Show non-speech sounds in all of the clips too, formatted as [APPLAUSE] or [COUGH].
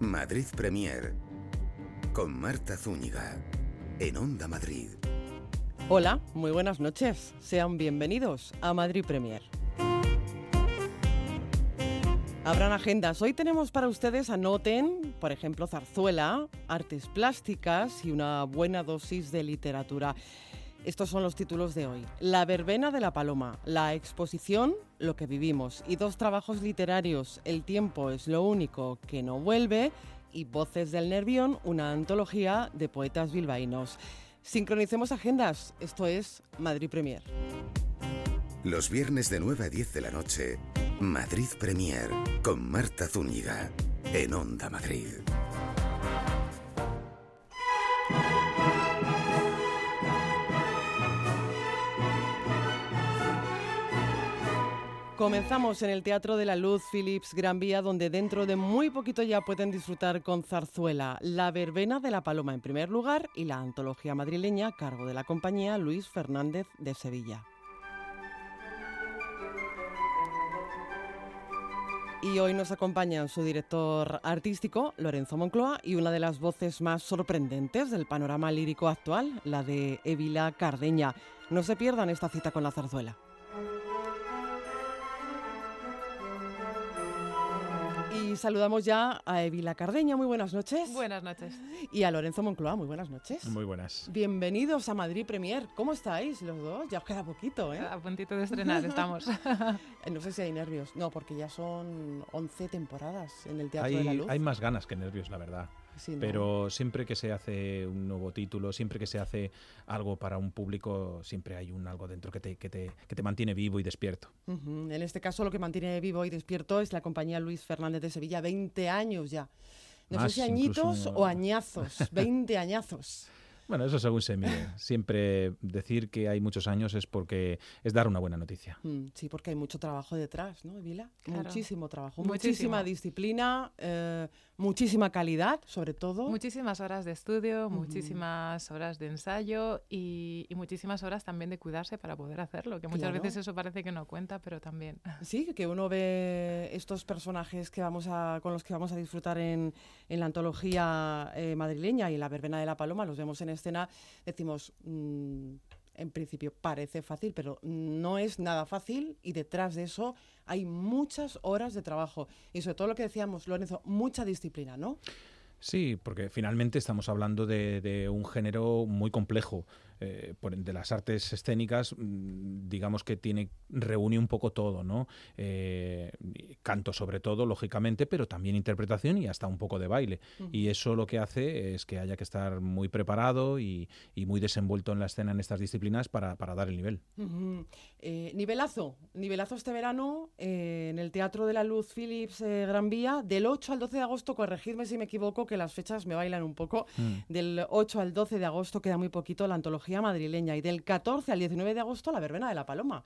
Madrid Premier con Marta Zúñiga en Onda Madrid. Hola, muy buenas noches. Sean bienvenidos a Madrid Premier. Habrán agendas. Hoy tenemos para ustedes, anoten, por ejemplo, zarzuela, artes plásticas y una buena dosis de literatura. Estos son los títulos de hoy. La verbena de la paloma, la exposición, lo que vivimos y dos trabajos literarios, El tiempo es lo único que no vuelve y Voces del Nervión, una antología de poetas bilbaínos. Sincronicemos agendas, esto es Madrid Premier. Los viernes de 9 a 10 de la noche, Madrid Premier con Marta Zúñiga en Onda Madrid. Comenzamos en el Teatro de la Luz Philips Gran Vía, donde dentro de muy poquito ya pueden disfrutar con zarzuela, La Verbena de la Paloma en primer lugar y la antología madrileña a cargo de la compañía Luis Fernández de Sevilla. Y hoy nos acompañan su director artístico, Lorenzo Moncloa, y una de las voces más sorprendentes del panorama lírico actual, la de Evila Cardeña. No se pierdan esta cita con la zarzuela. y Y saludamos ya a Evila Cardeña, muy buenas noches. Buenas noches. Y a Lorenzo Moncloa, muy buenas noches. Muy buenas. Bienvenidos a Madrid Premier. ¿Cómo estáis los dos? Ya os queda poquito, ¿eh? A puntito de estrenar estamos. [LAUGHS] no sé si hay nervios. No, porque ya son 11 temporadas en el Teatro de la Luz. Hay más ganas que nervios, la verdad. Pero siempre que se hace un nuevo título, siempre que se hace algo para un público, siempre hay un algo dentro que te, que te, que te mantiene vivo y despierto. En este caso lo que mantiene vivo y despierto es la compañía Luis Fernández de Sevilla, 20 años ya. No sé si añitos o añazos, [LAUGHS] 20 añazos. Bueno, eso según se mire. Siempre decir que hay muchos años es porque es dar una buena noticia. Mm, sí, porque hay mucho trabajo detrás, ¿no, Vila? Muchísimo trabajo, muchísima disciplina, eh, muchísima calidad, sobre todo. Muchísimas horas de estudio, muchísimas horas de ensayo y, muchísimas horas también de cuidarse para poder hacerlo, que muchas veces eso parece que no cuenta, pero también. [LAUGHS] Sí, que uno ve estos personajes que vamos a, con los que vamos a disfrutar en, en la antología eh, madrileña y la verbena de la paloma, los vemos en escena, decimos, mm, en principio parece fácil, pero no es nada fácil y detrás de eso hay muchas horas de trabajo y sobre todo lo que decíamos, Lorenzo, mucha disciplina, ¿no? Sí, porque finalmente estamos hablando de un género muy complejo. Eh, de las artes escénicas, mm, digamos que tiene reúne un poco todo, ¿no? Eh, canto sobre todo, lógicamente, pero también interpretación y hasta un poco de baile. Y eso lo que hace es que haya que estar muy preparado y, muy desenvuelto en la escena en estas disciplinas para, dar el nivel. Eh, nivelazo, nivelazo este verano en el Teatro de la Luz Philips Gran Vía, del 8 al 12 de agosto, corregidme si me equivoco, que las fechas me bailan un poco, mm. del 8 al 12 de agosto queda muy poquito la antología madrileña y del 14 al 19 de agosto la verbena de la Paloma.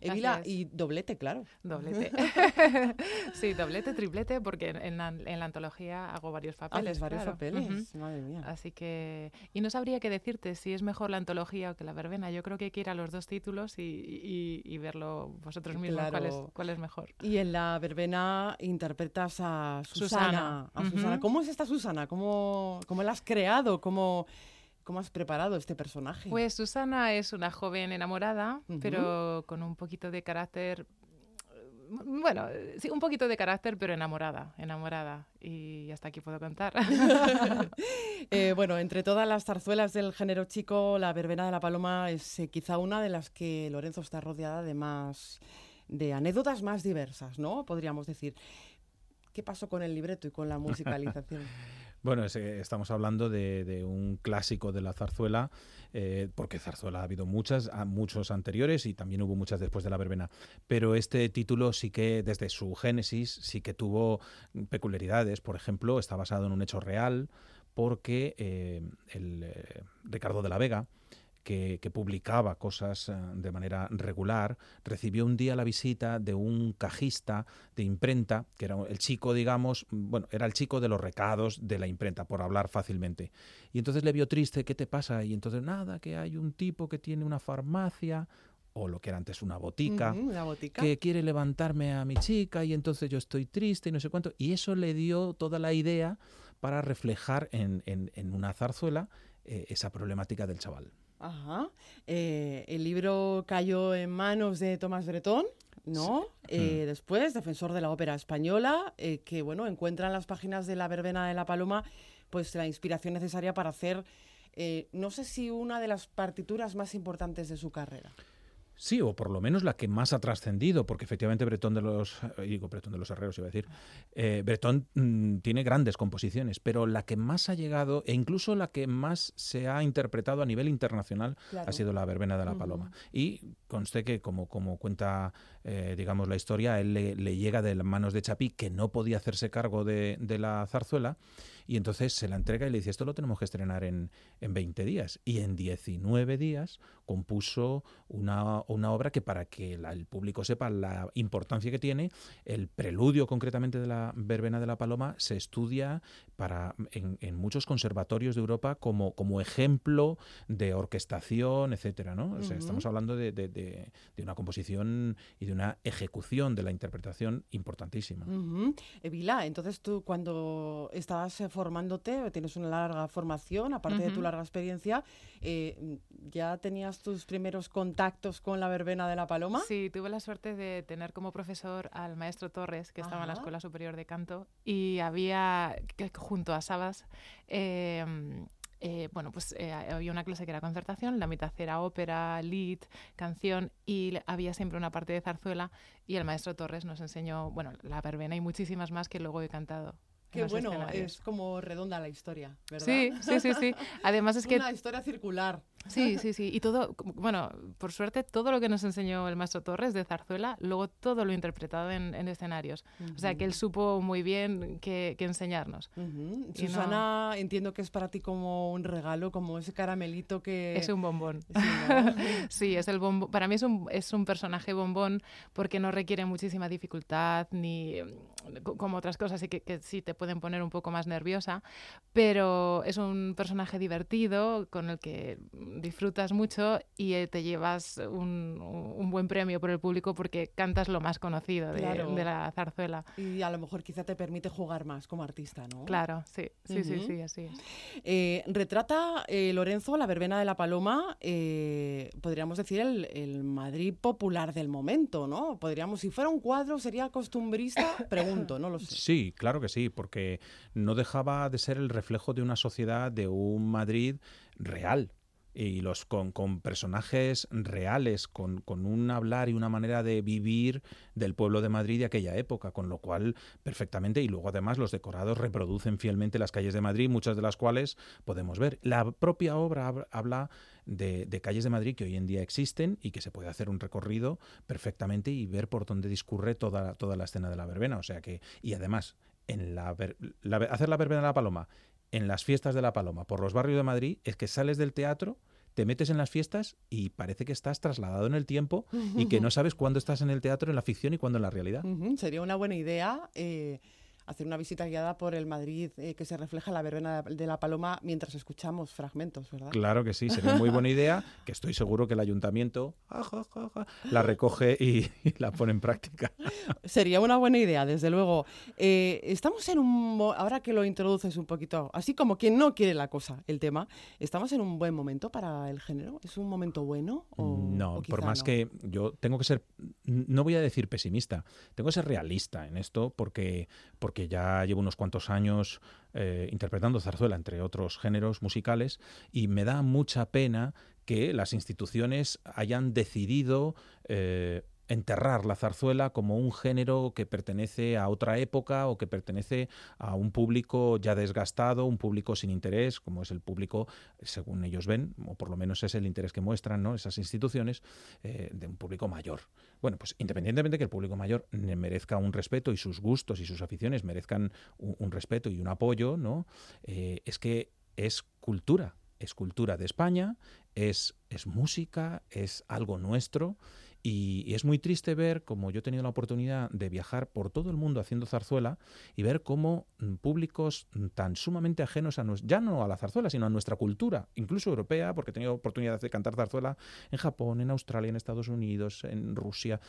Evila, y doblete, claro. Doblete. [LAUGHS] sí, doblete, triplete, porque en la, en la antología hago varios papeles. varios papeles, madre mía. Así que, y no sabría qué decirte si es mejor la antología o que la verbena. Yo creo que hay que ir a los dos títulos y, y, verlo vosotros mismos cuál, es, cuál es mejor. Y en la verbena interpretas a Susana. A Susana. ¿Cómo es esta Susana? ¿Cómo, cómo la has creado? ¿Cómo...? ¿Cómo has preparado este personaje? Pues Susana es una joven enamorada, pero con un poquito de carácter mm, bueno, sí, un poquito de carácter, pero enamorada, enamorada. Y hasta aquí puedo contar. [LAUGHS] [LAUGHS] Eh, bueno, entre todas las zarzuelas del género chico, la verbena de la paloma es eh, quizá una de las que Lorenzo está rodeada de más, de anécdotas más diversas, ¿no? Podríamos decir. ¿Qué pasó con el libreto y con la [LAUGHS] musicalización? Bueno, eh, estamos hablando de, un clásico de la zarzuela, eh, porque zarzuela ha habido muchas, muchos anteriores y también hubo muchas después de la verbena. Pero este título sí que, desde su génesis, sí que tuvo peculiaridades. Por ejemplo, está basado en un hecho real, porque eh, el Ricardo de la Vega, que, publicaba cosas eh, de manera regular, recibió un día la visita de un cajista de imprenta, que era el chico, digamos, bueno, era el chico de los recados de la imprenta, por hablar fácilmente. Y entonces le vio triste, ¿qué te pasa? Y entonces, nada, que hay un tipo que tiene una farmacia, o lo que era antes una botica, botica. que quiere levantarme a mi chica y entonces yo estoy triste y no sé cuánto. Y eso le dio toda la idea para reflejar en, en- en una zarzuela eh, esa problemática del chaval. Ajá. Eh, el libro cayó en manos de Tomás Bretón, ¿no? Eh, Después, defensor de la ópera española, eh, que bueno, encuentra en las páginas de la verbena de la paloma pues la inspiración necesaria para hacer, eh, no sé si una de las partituras más importantes de su carrera. Sí, o por lo menos la que más ha trascendido, porque efectivamente Bretón de los, eh, digo Bretón de los Herreros iba a decir, eh, Bretón mm, tiene grandes composiciones, pero la que más ha llegado e incluso la que más se ha interpretado a nivel internacional Claro. ha sido la Verbena de la. Paloma. Y conste que como, como cuenta, eh, digamos, la historia, él le, le llega de las manos de Chapí, que no podía hacerse cargo de, de la zarzuela, y entonces se la entrega y le dice, esto lo tenemos que estrenar en, en 20 días. Y en 19 días compuso una, una obra que para que la- el público sepa la importancia que tiene, el preludio concretamente de la verbena de la paloma se estudia para, en, en muchos conservatorios de Europa como, como ejemplo de orquestación, etcétera, ¿no? O sea, estamos hablando de, de- de- de una composición y de una ejecución de la interpretación importantísima. Ujú. Eh, Vila, entonces tú cuando estabas eh, formándote, tienes una larga formación, aparte de tu larga experiencia, eh, ¿ya tenías tus primeros contactos con la verbena de la paloma? Sí, tuve la suerte de tener como profesor al maestro Torres, que estaba en la Ajá. Escuela Superior de Canto, y había, que junto a Sabas, eh, eh, bueno, pues eh, había una clase que era concertación, la mitad era ópera, lead, canción, y había siempre una parte de zarzuela, y el maestro Torres nos enseñó, bueno, la verbena y muchísimas más que luego he cantado. Qué bueno, es como redonda la historia, ¿verdad? Sí, sí, sí, sí. Además es que Una historia circular. Sí, sí, sí. Y todo, bueno, por suerte, todo lo que nos enseñó el maestro Torres de zarzuela, luego todo lo interpretado en, en escenarios. O sea, que él supo muy bien qué enseñarnos. Y no- Susana, entiendo que es para ti como un regalo, como ese caramelito que... Es un bombón. Sí, ¿no? [LAUGHS] Sí, es el bombo- Para mí es un, es un personaje bombón porque no requiere muchísima dificultad ni como otras cosas y que, que sí te pueden poner un poco más nerviosa, pero es un personaje divertido con el que disfrutas mucho y eh, te llevas un, un buen premio por el público porque cantas lo más conocido de, Claro. de la zarzuela. y a lo mejor quizá te permite jugar más como artista, ¿no? Claro, sí, sí, sí, sí, así es. Eh, retrata eh, Lorenzo la verbena de la paloma, eh, podríamos decir el, el Madrid popular del momento, ¿no? Podríamos, si fuera un cuadro, sería costumbrista, [LAUGHS] Sí, claro que sí, porque no dejaba de ser el reflejo de una sociedad, de un Madrid real. Y los con, con personajes reales, con, con un hablar y una manera de vivir del pueblo de Madrid de aquella época, con lo cual perfectamente, y luego además los decorados reproducen fielmente las calles de Madrid, muchas de las cuales podemos ver. La propia obra hab- habla de, de calles de Madrid que hoy en día existen y que se puede hacer un recorrido perfectamente y ver por dónde discurre toda, toda la escena de la verbena. O sea que, y además, en la, la hacer la verbena de la Paloma en las fiestas de la Paloma por los barrios de Madrid es que sales del teatro, te metes en las fiestas y parece que estás trasladado en el tiempo y que no [LAUGHS] sabes cuándo estás en el teatro, en la ficción y cuándo en la realidad. Sería una buena idea eh, hacer una visita guiada por el Madrid eh, que se refleja en la verbena de la paloma mientras escuchamos fragmentos, ¿verdad? Claro que sí, sería muy buena idea, que estoy seguro que el ayuntamiento la recoge y, y la pone en práctica. Sería una buena idea, desde luego. Eh, estamos en un... Ahora que lo introduces un poquito, así como quien no quiere la cosa, el tema, ¿estamos en un buen momento para el género? ¿Es un momento bueno? O, no, o por más no? que yo tengo que ser, no voy a decir pesimista, tengo que ser realista en esto porque, porque ya llevo unos cuantos años eh, interpretando zarzuela, entre otros géneros musicales, y me da mucha pena que las instituciones hayan decidido eh, enterrar la zarzuela como un género que pertenece a otra época o que pertenece a un público ya desgastado, un público sin interés, como es el público, según ellos ven, o por lo menos es el interés que muestran ¿no? esas instituciones, eh, de un público mayor. Bueno, pues independientemente que el público mayor merezca un respeto y sus gustos y sus aficiones merezcan un, un respeto y un apoyo, ¿no? Eh, es que es cultura, es cultura de España, es, es música, es algo nuestro Y, es muy triste ver, como yo he tenido la oportunidad de viajar por todo el mundo haciendo zarzuela, y ver cómo mm, públicos mm, tan sumamente ajenos a ya no a la zarzuela, sino a nuestra cultura, incluso europea, porque he tenido oportunidad de cantar zarzuela en Japón, en Australia, en Estados Unidos, en Rusia,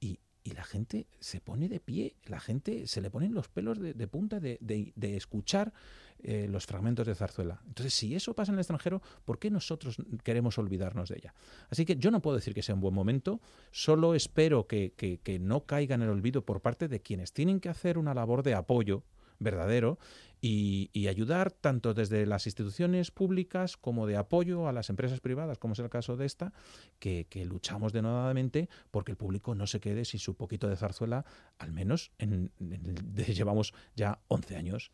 y, la gente se pone de pie, la gente se le ponen los pelos de, punta de, de escuchar eh, los fragmentos de zarzuela. Entonces, si eso pasa en el extranjero, ¿por qué nosotros queremos olvidarnos de ella? Así que yo no puedo decir que sea un buen momento, solo espero que, que no caiga en el olvido por parte de quienes tienen que hacer una labor de apoyo verdadero y, ayudar tanto desde las instituciones públicas como de apoyo a las empresas privadas, como es el caso de esta, que, luchamos denodadamente porque el público no se quede sin su poquito de zarzuela, al menos en, [LAUGHS] llevamos ya 11 años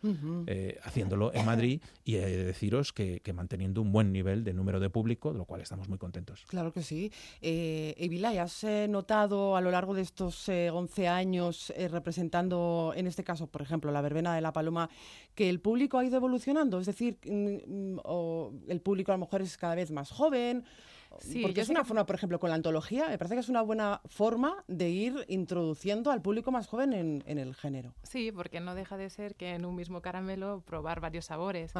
eh, haciéndolo en Madrid y he de deciros que, manteniendo un buen nivel de número de público, de lo cual estamos muy contentos. Claro que sí. Eh, Evilay, ¿has eh, notado a lo largo de estos 11 eh, años representando, en este caso, por ejemplo, la verbena de la Paloma, que el público ha ido evolucionando, es decir, mm, mm, o el público a lo mejor es cada vez más joven. Sí, porque es una forma, por ejemplo, con la antología, me parece que es una buena forma de ir introduciendo al público más joven en, el género. Sí, porque no deja de ser que en un mismo caramelo probar varios sabores.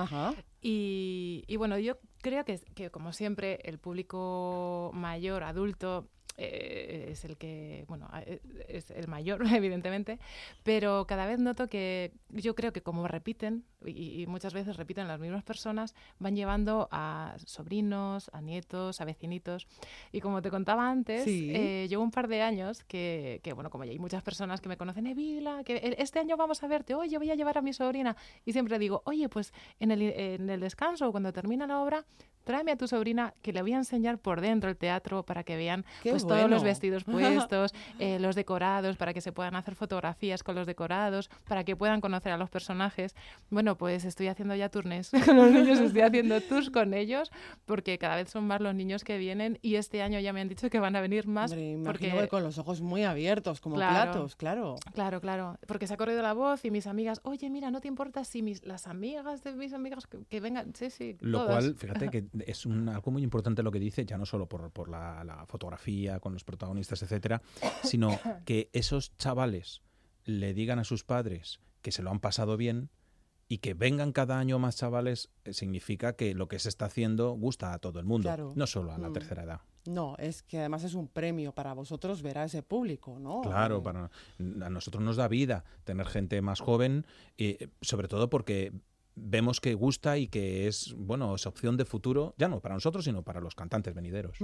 Y, y, bueno, yo creo que, que, como siempre, el público mayor, adulto, eh, es el que, bueno, eh, es el mayor, [LAUGHS] evidentemente, pero cada vez noto que yo creo que como repiten, y, muchas veces repiten las mismas personas, van llevando a sobrinos, a nietos, a vecinitos. Y como te contaba antes, eh, llevo un par de años que, que, bueno, como ya hay muchas personas que me conocen, Evila, que este año vamos a verte, oye, voy a llevar a mi sobrina. Y siempre digo, oye, pues en el, en el descanso, cuando termina la obra, tráeme a tu sobrina que le voy a enseñar por dentro el teatro para que vean pues, todos los vestidos [LAUGHS] puestos, eh, los decorados, para que se puedan hacer fotografías con los decorados, para que puedan conocer a los personajes. Bueno, pues estoy haciendo ya turnes [LAUGHS] con los niños, estoy haciendo tours con ellos, porque cada vez son más los niños que vienen y este año ya me han dicho que van a venir más. porque con los ojos muy abiertos, como platos, claro. Claro, claro, porque se ha corrido la voz y mis amigas, oye, mira, no te importa si mis, las amigas de mis amigas que, vengan, sí, sí. Lo cual, [LAUGHS] fíjate que es algo muy importante lo que dice, ya no solo por, por la, fotografía con los protagonistas, etcétera, sino que esos chavales le digan a sus padres que se lo han pasado bien y que vengan cada año más chavales eh, significa que lo que se está haciendo gusta a todo el mundo, no solo a la mm. tercera edad. No, es que además es un premio para vosotros ver a ese público, ¿no? Claro, para a nosotros nos da vida tener gente más joven, y eh, sobre todo porque vemos que gusta y que es, bueno, es opción de futuro, ya no para nosotros, sino para los cantantes venideros.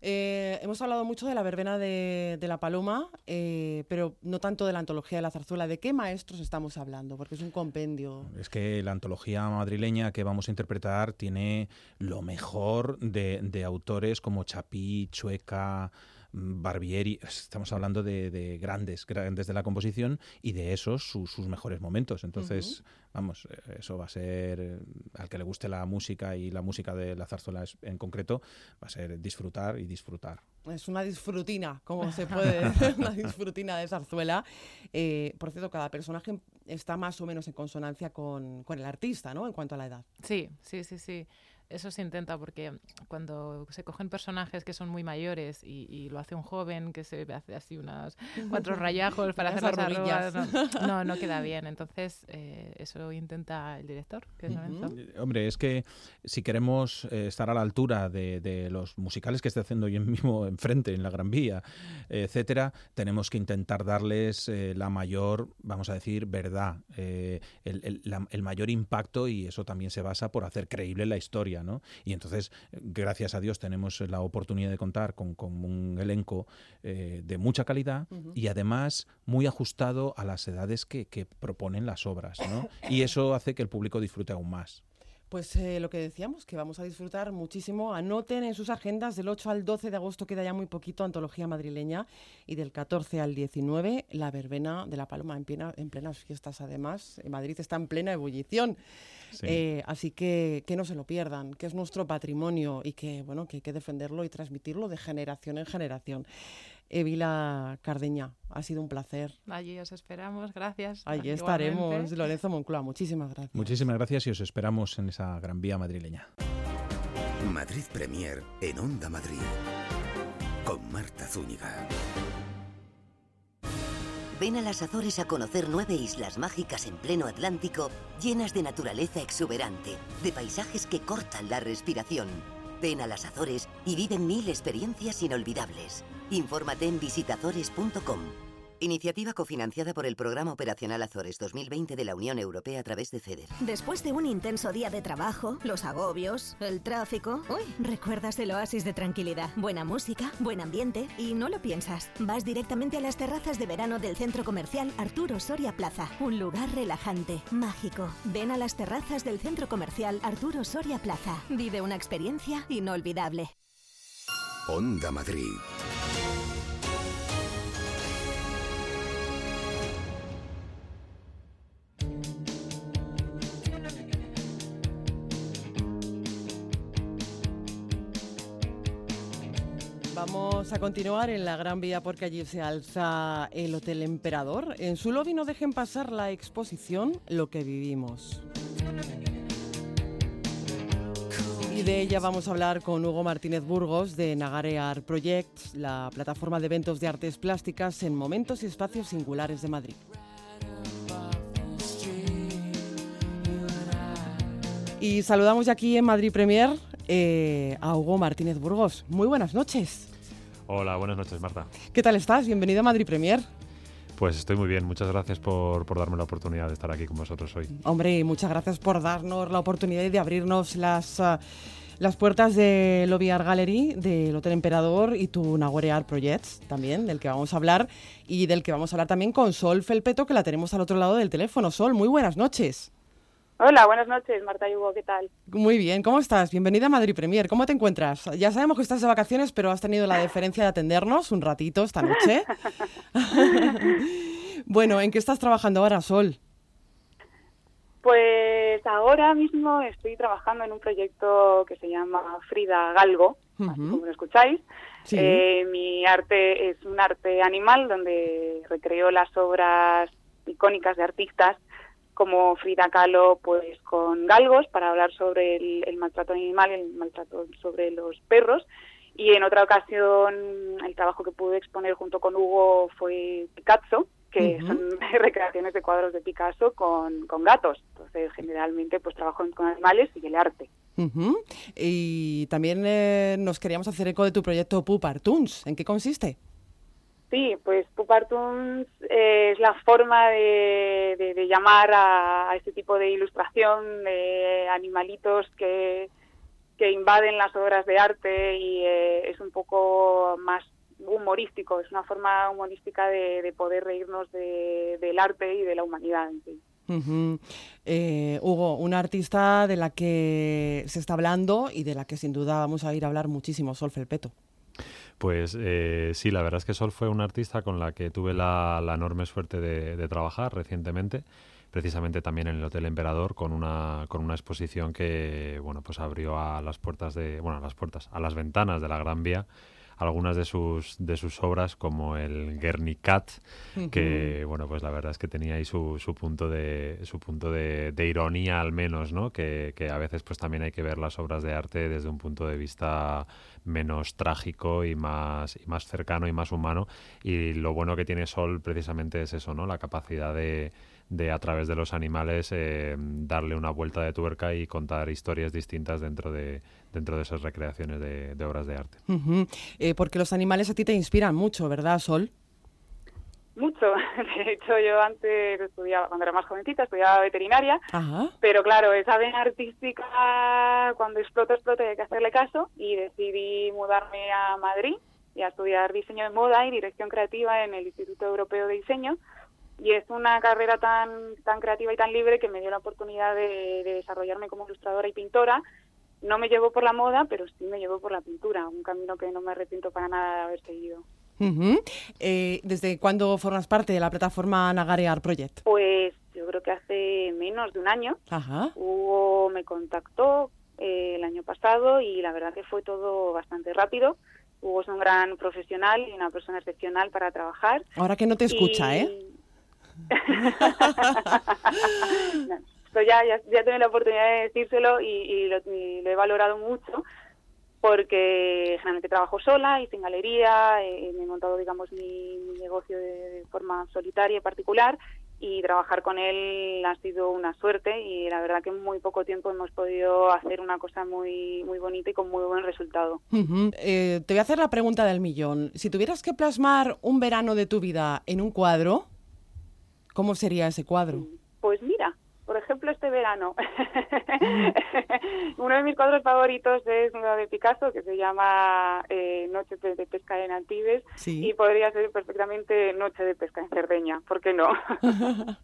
Eh, hemos hablado mucho de la verbena de, la paloma, eh, pero no tanto de la antología de la zarzuela. ¿De qué maestros estamos hablando? Porque es un compendio. Es que la antología madrileña que vamos a interpretar tiene lo mejor de, de autores como Chapí, Chueca, Barbieri, estamos hablando de, grandes, grandes de la composición y de esos sus, mejores momentos. Entonces, vamos, eso va a ser, al que le guste la música y la música de la zarzuela en concreto, va a ser disfrutar y disfrutar. Es una disfrutina, como se puede decir, una disfrutina de zarzuela. Eh, por cierto, cada personaje está más o menos en consonancia con, con el artista, ¿no? En cuanto a la edad. Sí, sí, sí, sí eso se intenta porque cuando se cogen personajes que son muy mayores y, lo hace un joven que se hace así unas cuatro [LAUGHS] rayajos para hacer las arrugas, no, no, queda [LAUGHS] bien. Entonces, eh, eso intenta el director. Hombre, es que si queremos eh, estar a la altura de, los musicales que está haciendo yo mismo enfrente, en la Gran Vía, etcétera, tenemos que intentar darles eh, la mayor, vamos a decir, verdad, el, el mayor impacto y eso también se basa por hacer creíble la historia. Y entonces, gracias a Dios, tenemos la oportunidad de contar con, un elenco eh, de mucha calidad y además muy ajustado a las edades que, que proponen las obras, Y eso hace que el público disfrute aún más. Pues eh, lo que decíamos, que vamos a disfrutar muchísimo. Anoten en sus agendas, del 8 al 12 de agosto queda ya muy poquito Antología Madrileña y del 14 al 19 la verbena de la Paloma en, plena, en plenas fiestas además. En Madrid está en plena ebullición. Eh, así que que no se lo pierdan, que es nuestro patrimonio y que, bueno, que hay que defenderlo y transmitirlo de generación en generación. Evila Cardeña, ha sido un placer. Allí os esperamos, gracias. Allí estaremos, Lorenzo Moncloa, muchísimas gracias. Muchísimas gracias y os esperamos en esa gran vía madrileña. Madrid Premier en Onda Madrid con Marta Zúñiga. Ven a las Azores a conocer nueve islas mágicas en pleno Atlántico, llenas de naturaleza exuberante, de paisajes que cortan la respiración. Ven a las Azores y vive mil experiencias inolvidables. Infórmate en visitazores.com. Iniciativa cofinanciada por el Programa Operacional Azores 2020 de la Unión Europea a través de FEDER. Después de un intenso día de trabajo, los agobios, el tráfico, uy, recuerdas el oasis de tranquilidad, buena música, buen ambiente y no lo piensas. Vas directamente a las terrazas de verano del centro comercial Arturo Soria Plaza, un lugar relajante, mágico. Ven a las terrazas del centro comercial Arturo Soria Plaza. Vive una experiencia inolvidable. Onda Madrid. Vamos a continuar en la Gran Vía porque allí se alza el Hotel Emperador. En su lobby no dejen pasar la exposición Lo que vivimos. Y de ella vamos a hablar con Hugo Martínez Burgos de Nagare Art Projects, la plataforma de eventos de artes plásticas en momentos y espacios singulares de Madrid. Y saludamos ya aquí en Madrid Premier eh, a Hugo Martínez Burgos. Muy buenas noches. Hola, buenas noches, Marta. ¿Qué tal estás? Bienvenido a Madrid Premier. Pues estoy muy bien, muchas gracias por, por, darme la oportunidad de estar aquí con vosotros hoy. Hombre, muchas gracias por darnos la oportunidad de abrirnos las, uh, las puertas de Lobby Art Gallery, del Hotel Emperador y tu Nagore Art Projects también, del que vamos a hablar y del que vamos a hablar también con Sol Felpeto, que la tenemos al otro lado del teléfono. Sol, muy buenas noches. Hola, buenas noches, Marta y Hugo, ¿qué tal? Muy bien, ¿cómo estás? Bienvenida a Madrid Premier, ¿cómo te encuentras? Ya sabemos que estás de vacaciones, pero has tenido la deferencia de atendernos un ratito esta noche. [LAUGHS] bueno, ¿en qué estás trabajando ahora, Sol? Pues ahora mismo estoy trabajando en un proyecto que se llama Frida Galgo, uh -huh. como lo escucháis. Sí. Eh, mi arte es un arte animal donde recreo las obras icónicas de artistas como Frida Kahlo pues con galgos para hablar sobre el, el maltrato animal, el maltrato sobre los perros y en otra ocasión el trabajo que pude exponer junto con Hugo fue Picasso, que uh -huh. son [LAUGHS] recreaciones de cuadros de Picasso con, con, gatos. Entonces, generalmente, pues trabajo con animales y el arte. Uh -huh. Y también eh, nos queríamos hacer eco de tu proyecto Pup Artoons. ¿En qué consiste? Sí, pues Pup Artoons eh, es la forma de, llamar a, este tipo de ilustración de animalitos que, invaden las obras de arte y eh, es un poco más humorístico, es una forma humorística de, de poder reírnos de, del arte y de la humanidad en sí. Eh, Hugo, una artista de la que se está hablando y de la que sin duda vamos a ir a hablar muchísimo, Sol Felpeto. Pues eh, sí, la verdad es que Sol fue una artista con la que tuve la, enorme suerte de, de, trabajar recientemente, precisamente también en el Hotel Emperador, con una, con una exposición que bueno, pues abrió a las puertas de, bueno, a las puertas, a las ventanas de la Gran Vía algunas de sus de sus obras como el Guernicat uh -huh. que bueno pues la verdad es que tenía ahí su, su punto de su punto de, de ironía al menos no que, que, a veces pues también hay que ver las obras de arte desde un punto de vista menos trágico y más y más cercano y más humano. Y lo bueno que tiene Sol precisamente es eso no la capacidad de de a través de los animales eh, darle una vuelta de tuerca y contar historias distintas dentro de, dentro de esas recreaciones de, de obras de arte. Uh -huh. eh, porque los animales a ti te inspiran mucho, ¿verdad, Sol? Mucho. [LAUGHS] De hecho, yo antes estudiaba, cuando era más jovencita, estudiaba veterinaria, Ajá. pero claro, esa vena artística, cuando explota, explota y hay que hacerle caso, y decidí mudarme a Madrid y a estudiar diseño de moda y dirección creativa en el Instituto Europeo de Diseño, y es una carrera tan, tan creativa y tan libre que me dio la oportunidad de, de, desarrollarme como ilustradora y pintora. No me llevó por la moda, pero sí me llevó por la pintura, un camino que no me arrepiento para nada de haber seguido. Uh -huh. eh, ¿Desde cuándo formas parte de la plataforma Nagare Art Project? Pues yo creo que hace menos de un año. Ajá. Hugo me contactó eh, el año pasado y la verdad que fue todo bastante rápido. Hugo es un gran profesional y una persona excepcional para trabajar. Ahora que no te escucha, y... ¿eh? No, [LAUGHS] ya, ya, ya tuve la oportunidad de decírselo y, y, lo, y, lo, he valorado mucho porque generalmente trabajo sola y sin galería, eh, me he montado, digamos, mi, negocio de, forma solitaria y particular y trabajar con él ha sido una suerte y la verdad que en muy poco tiempo hemos podido hacer una cosa muy, muy bonita y con muy buen resultado. Eh, te voy a hacer la pregunta del millón. Si tuvieras que plasmar un verano de tu vida en un cuadro, ¿cómo sería ese cuadro? Pues mira, por ejemplo, este verano, [LAUGHS] uno de mis cuadros favoritos es uno de Picasso que se llama eh, Noche de pesca en Antibes y podría ser perfectamente Noche de pesca en Cerdeña, ¿por qué no? [LAUGHS]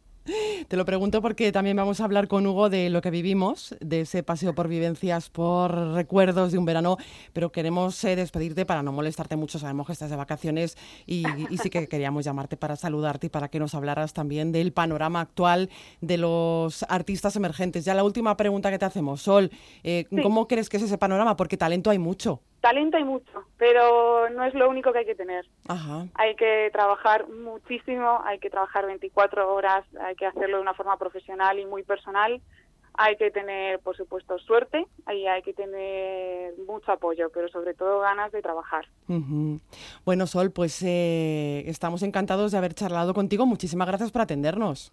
Te lo pregunto porque también vamos a hablar con Hugo de lo que vivimos, de ese paseo por vivencias, por recuerdos de un verano, pero queremos eh, despedirte para no molestarte mucho. Sabemos que estás de vacaciones y, sí que queríamos llamarte para saludarte y para que nos hablaras también del panorama actual de los artistas emergentes. Ya la última pregunta que te hacemos, Sol, eh, ¿cómo crees que es ese panorama? Porque talento hay mucho. Talento hay mucho, pero no es lo único que hay que tener. Ajá. Hay que trabajar muchísimo, hay que trabajar 24 horas, hay que hacerlo de una forma profesional y muy personal. Hay que tener, por supuesto, suerte y hay que tener mucho apoyo, pero sobre todo ganas de trabajar. Bueno, Sol, pues eh, estamos encantados de haber charlado contigo. Muchísimas gracias por atendernos.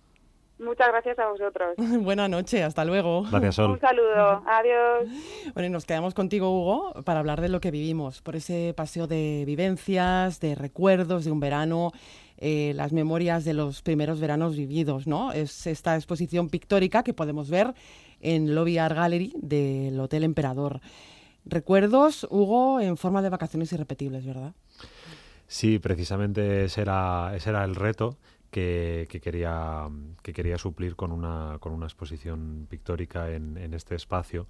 Muchas gracias a vosotros. [LAUGHS] Buenas noches, hasta luego. Gracias, Sol. Un saludo, adiós. Bueno, y nos quedamos contigo, Hugo, para hablar de lo que vivimos, por ese paseo de vivencias, de recuerdos de un verano, eh, las memorias de los primeros veranos vividos, ¿no? Es esta exposición pictórica que podemos ver en Lobby Art Gallery del Hotel Emperador. Recuerdos, Hugo, en forma de vacaciones irrepetibles, ¿verdad? Sí, precisamente ese era, ese era el reto que, quería, que quería suplir con una, con una exposición pictórica en, en este espacio.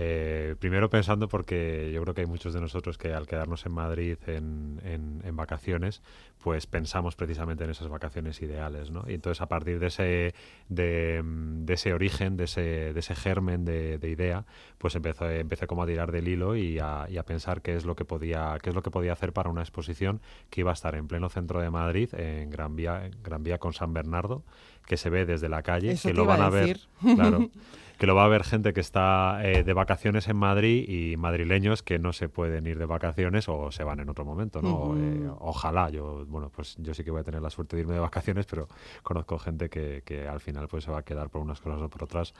Eh, primero pensando porque yo creo que hay muchos de nosotros que al quedarnos en Madrid en, en, vacaciones, pues pensamos precisamente en esas vacaciones ideales, ¿no? Y entonces a partir de ese, de, ese origen, de ese, de ese germen de, idea, pues empezó, empecé como a tirar del hilo y a, y a, pensar qué es lo que podía, qué es lo que podía hacer para una exposición que iba a estar en pleno centro de Madrid, en Gran Vía, Gran Vía con San Bernardo, que se ve desde la calle, que lo van a, ver, claro, [LAUGHS] que lo va a ver gente que está eh, de vacaciones en Madrid y madrileños que no se pueden ir de vacaciones o se van en otro momento, ¿no? Eh, ojalá, yo, bueno, pues yo sí que voy a tener la suerte de irme de vacaciones, pero conozco gente que, que al final pues se va a quedar por unas cosas o por otras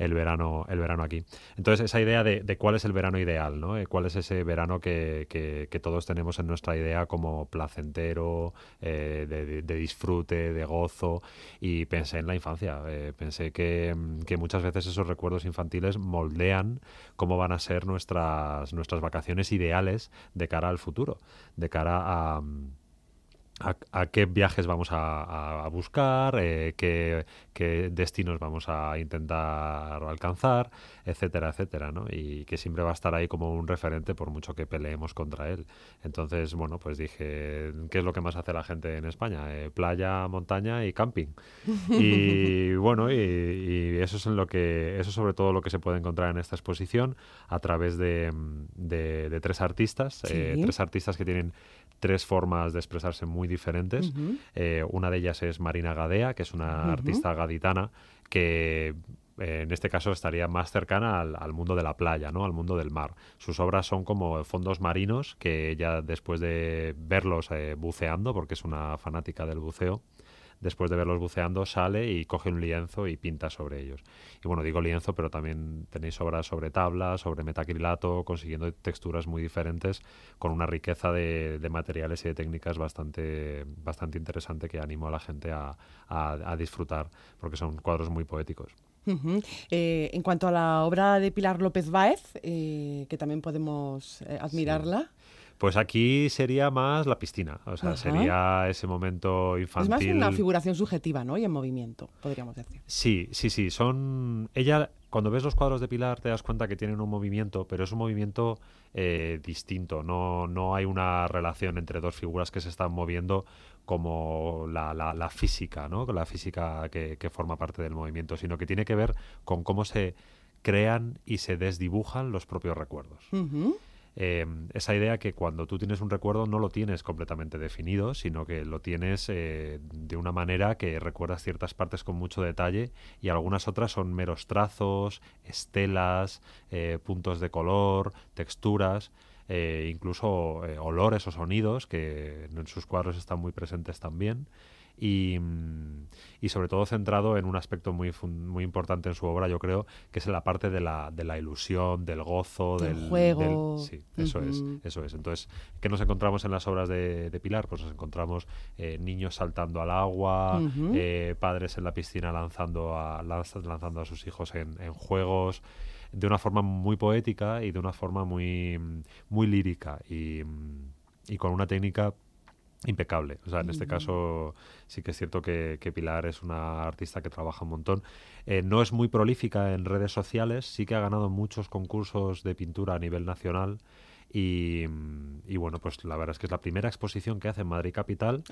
el verano, el verano aquí. Entonces, esa idea de, cuál es el verano ideal, ¿no? Eh, ¿Cuál es ese verano que, que, todos tenemos en nuestra idea como placentero, eh, de, disfrute, de gozo? Y pensé en la infancia. Eh, pensé que, que, muchas veces esos recuerdos infantiles moldean cómo van a ser nuestras, nuestras vacaciones ideales de cara al futuro, de cara a a, qué viajes vamos a, buscar, eh, qué, destinos vamos a intentar alcanzar, etcétera, etcétera, ¿no? Y que siempre va a estar ahí como un referente por mucho que peleemos contra él. Entonces, bueno, pues dije, ¿qué es lo que más hace la gente en España? Eh, playa, montaña y camping. y [LAUGHS] bueno, y, eso es en lo que, eso sobre todo lo que se puede encontrar en esta exposición a través de, tres artistas, eh, tres artistas que tienen tres formas de expresarse muy diferentes. Eh, una de ellas es Marina Gadea, que es una artista gaditana que eh, en este caso estaría más cercana al, mundo de la playa, ¿no? al mundo del mar. Sus obras son como fondos marinos que ella después de verlos eh, buceando, porque es una fanática del buceo, después de verlos buceando, sale y coge un lienzo y pinta sobre ellos. Y bueno, digo lienzo, pero también tenéis obras sobre tabla, sobre metacrilato, consiguiendo texturas muy diferentes, con una riqueza de, materiales y de técnicas bastante, bastante interesante que animo a la gente a, disfrutar, porque son cuadros muy poéticos. Eh, en cuanto a la obra de Pilar López Báez, eh, que también podemos eh, admirarla. Pues aquí sería más la piscina, o sea, sería ese momento infantil. Es más una figuración subjetiva, ¿no? Y en movimiento, podríamos decir. Sí, sí, sí. Son. Ella, cuando ves los cuadros de Pilar, te das cuenta que tienen un movimiento, pero es un movimiento eh, distinto. No, no hay una relación entre dos figuras que se están moviendo como la, la, física, ¿no? La física que, forma parte del movimiento, sino que tiene que ver con cómo se crean y se desdibujan los propios recuerdos. Eh, esa idea que cuando tú tienes un recuerdo no lo tienes completamente definido, sino que lo tienes eh, de una manera que recuerdas ciertas partes con mucho detalle y algunas otras son meros trazos, estelas, eh, puntos de color, texturas incluso olores o sonidos que en sus cuadros están muy presentes también y, y, sobre todo centrado en un aspecto muy, muy importante en su obra, yo creo, que es la parte de la, de la ilusión, del gozo, del, juego. sí, eso es, eso es. Entonces, ¿qué nos encontramos en las obras de, Pilar? Pues nos encontramos eh, niños saltando al agua, eh, padres en la piscina lanzando a, lanzando a sus hijos en, en juegos de una forma muy poética y de una forma muy, muy lírica y, y con una técnica impecable. O sea, en este caso sí que es cierto que, Pilar es una artista que trabaja un montón. Eh, no es muy prolífica en redes sociales, sí que ha ganado muchos concursos de pintura a nivel nacional y, bueno, pues la verdad es que es la primera exposición que hace en Madrid Capital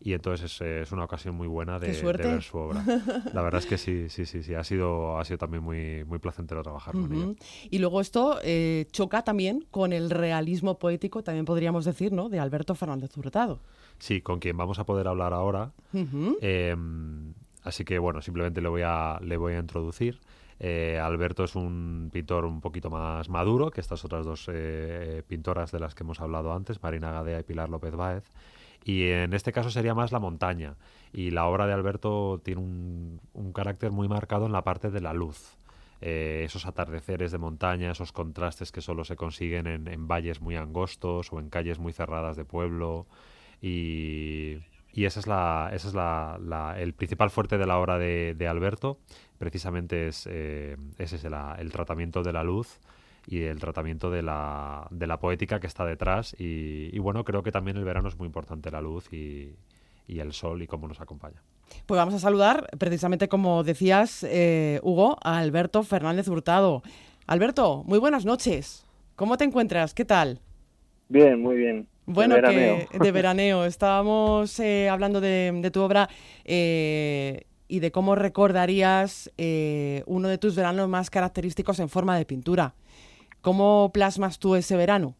y entonces es, una ocasión muy buena de, ver su obra. [LAUGHS] La verdad es que sí, sí, sí, sí, ha sido, ha sido también muy, muy placentero trabajar con ella. Y luego esto eh, choca también con el realismo poético, también podríamos decir, ¿no?, de Alberto Fernández Hurtado. Sí, con quien vamos a poder hablar ahora. Em, así que bueno, simplemente le voy a, le voy a introducir. Eh, Alberto es un pintor un poquito más maduro que estas otras dos eh, pintoras de las que hemos hablado antes, Marina Gadea y Pilar López Báez. Y en este caso sería más la montaña. Y la obra de Alberto tiene un, carácter muy marcado en la parte de la luz. Eh, esos atardeceres de montaña, esos contrastes que solo se consiguen en, en valles muy angostos o en calles muy cerradas de pueblo. Y, y ese es, la, ese es la, el principal fuerte de la obra de, de Alberto. Precisamente es, eh, ese es el, tratamiento de la luz y el tratamiento de la, de la poética que está detrás. Y, bueno, creo que también el verano es muy importante, la luz y, y el sol y cómo nos acompaña. Pues vamos a saludar, precisamente como decías, eh, Hugo, a Alberto Fernández Hurtado. Alberto, muy buenas noches. ¿Cómo te encuentras? ¿Qué tal? Bien, muy bien. Bueno, de veraneo. Que, de veraneo. Estábamos eh, hablando de, tu obra eh, y de cómo recordarías eh, uno de tus veranos más característicos en forma de pintura. ¿Cómo plasmas tú ese verano?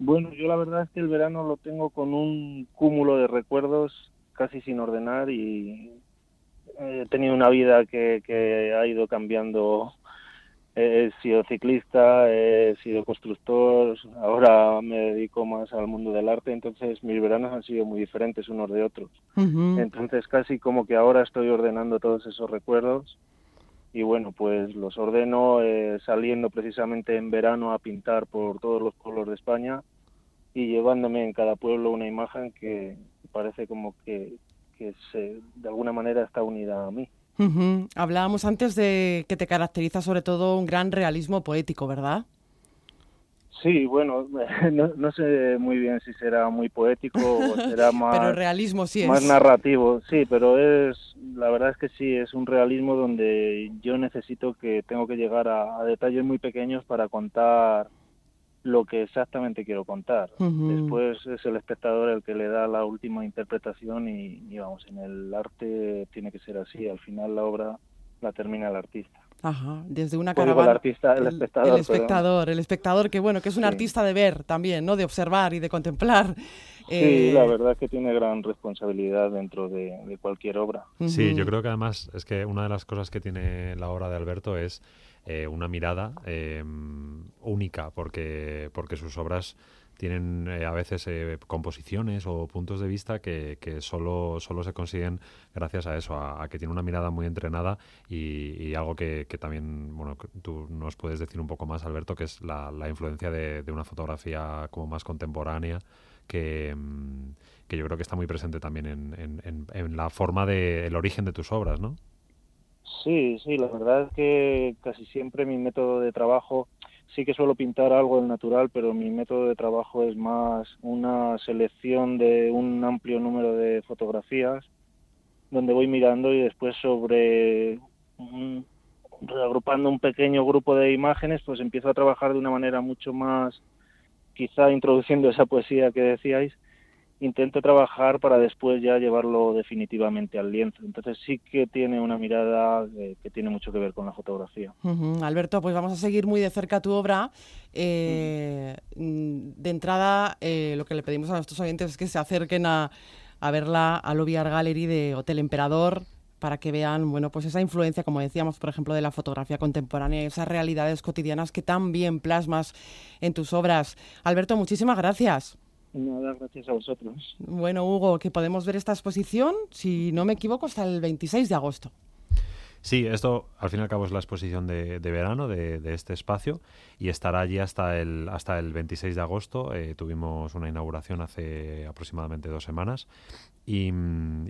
Bueno, yo la verdad es que el verano lo tengo con un cúmulo de recuerdos casi sin ordenar y he tenido una vida que, que ha ido cambiando he sido ciclista, he sido constructor, ahora me dedico más al mundo del arte, entonces mis veranos han sido muy diferentes unos de otros. Entonces casi como que ahora estoy ordenando todos esos recuerdos y bueno, pues los ordeno eh, saliendo precisamente en verano a pintar por todos los pueblos de España y llevándome en cada pueblo una imagen que parece como que, que se, de alguna manera está unida a mí. Hablábamos antes de que te caracteriza sobre todo un gran realismo poético, ¿verdad? Sí, bueno, [LAUGHS] no, sé muy bien si será muy poético o [LAUGHS] será más, pero realismo sí más narrativo, sí, pero es la verdad es que sí es un realismo donde yo necesito que tengo que llegar a detalles muy pequeños para contar lo que exactamente quiero contar. Después es el espectador el que le da la última interpretación y, vamos, en el arte tiene que ser así. Al final la obra la termina el artista. Ajá, desde una caravana. El artista, el, espectador. El espectador, el espectador que bueno, que es un artista de ver también, ¿no? De observar y de contemplar. Sí, eh, la verdad es que tiene gran responsabilidad dentro de, cualquier obra. Sí, yo creo que además es que una de las cosas que tiene la obra de Alberto es eh, una mirada em, única, porque, porque sus obras tienen eh, a veces eh, composiciones o puntos de vista que, solo, solo se consiguen gracias a eso, a, que tiene una mirada muy entrenada y, algo que, también, bueno, tú nos puedes decir un poco más, Alberto, que es la, la influencia de, de, una fotografía como más contemporánea que, em, que yo creo que está muy presente también en, en, la forma del el origen de tus obras, ¿no? Sí, sí, la verdad es que casi siempre mi método de trabajo, sí que suelo pintar algo del natural, pero mi método de trabajo es más una selección de un amplio número de fotografías donde voy mirando y después sobre reagrupando un pequeño grupo de imágenes, pues empiezo a trabajar de una manera mucho más, quizá introduciendo esa poesía que decíais, intento trabajar para después ya llevarlo definitivamente al lienzo. Entonces sí que tiene una mirada eh, que tiene mucho que ver con la fotografía. Alberto, pues vamos a seguir muy de cerca tu obra. Eh, mm, de entrada, eh, lo que le pedimos a nuestros oyentes es que se acerquen a, a verla al Oviar Gallery de Hotel Emperador para que vean, bueno, pues esa influencia, como decíamos, por ejemplo, de la fotografía contemporánea, esas realidades cotidianas que tan bien plasmas en tus obras. Alberto, muchísimas gracias. Nada, gracias a vosotros. Bueno, Hugo, que podemos ver esta exposición, si no me equivoco, hasta el 26 de agosto. Sí, esto al fin y al cabo es la exposición de, verano de, este espacio y estará allí hasta el, hasta el 26 de agosto. Eh, tuvimos una inauguración hace aproximadamente dos semanas y,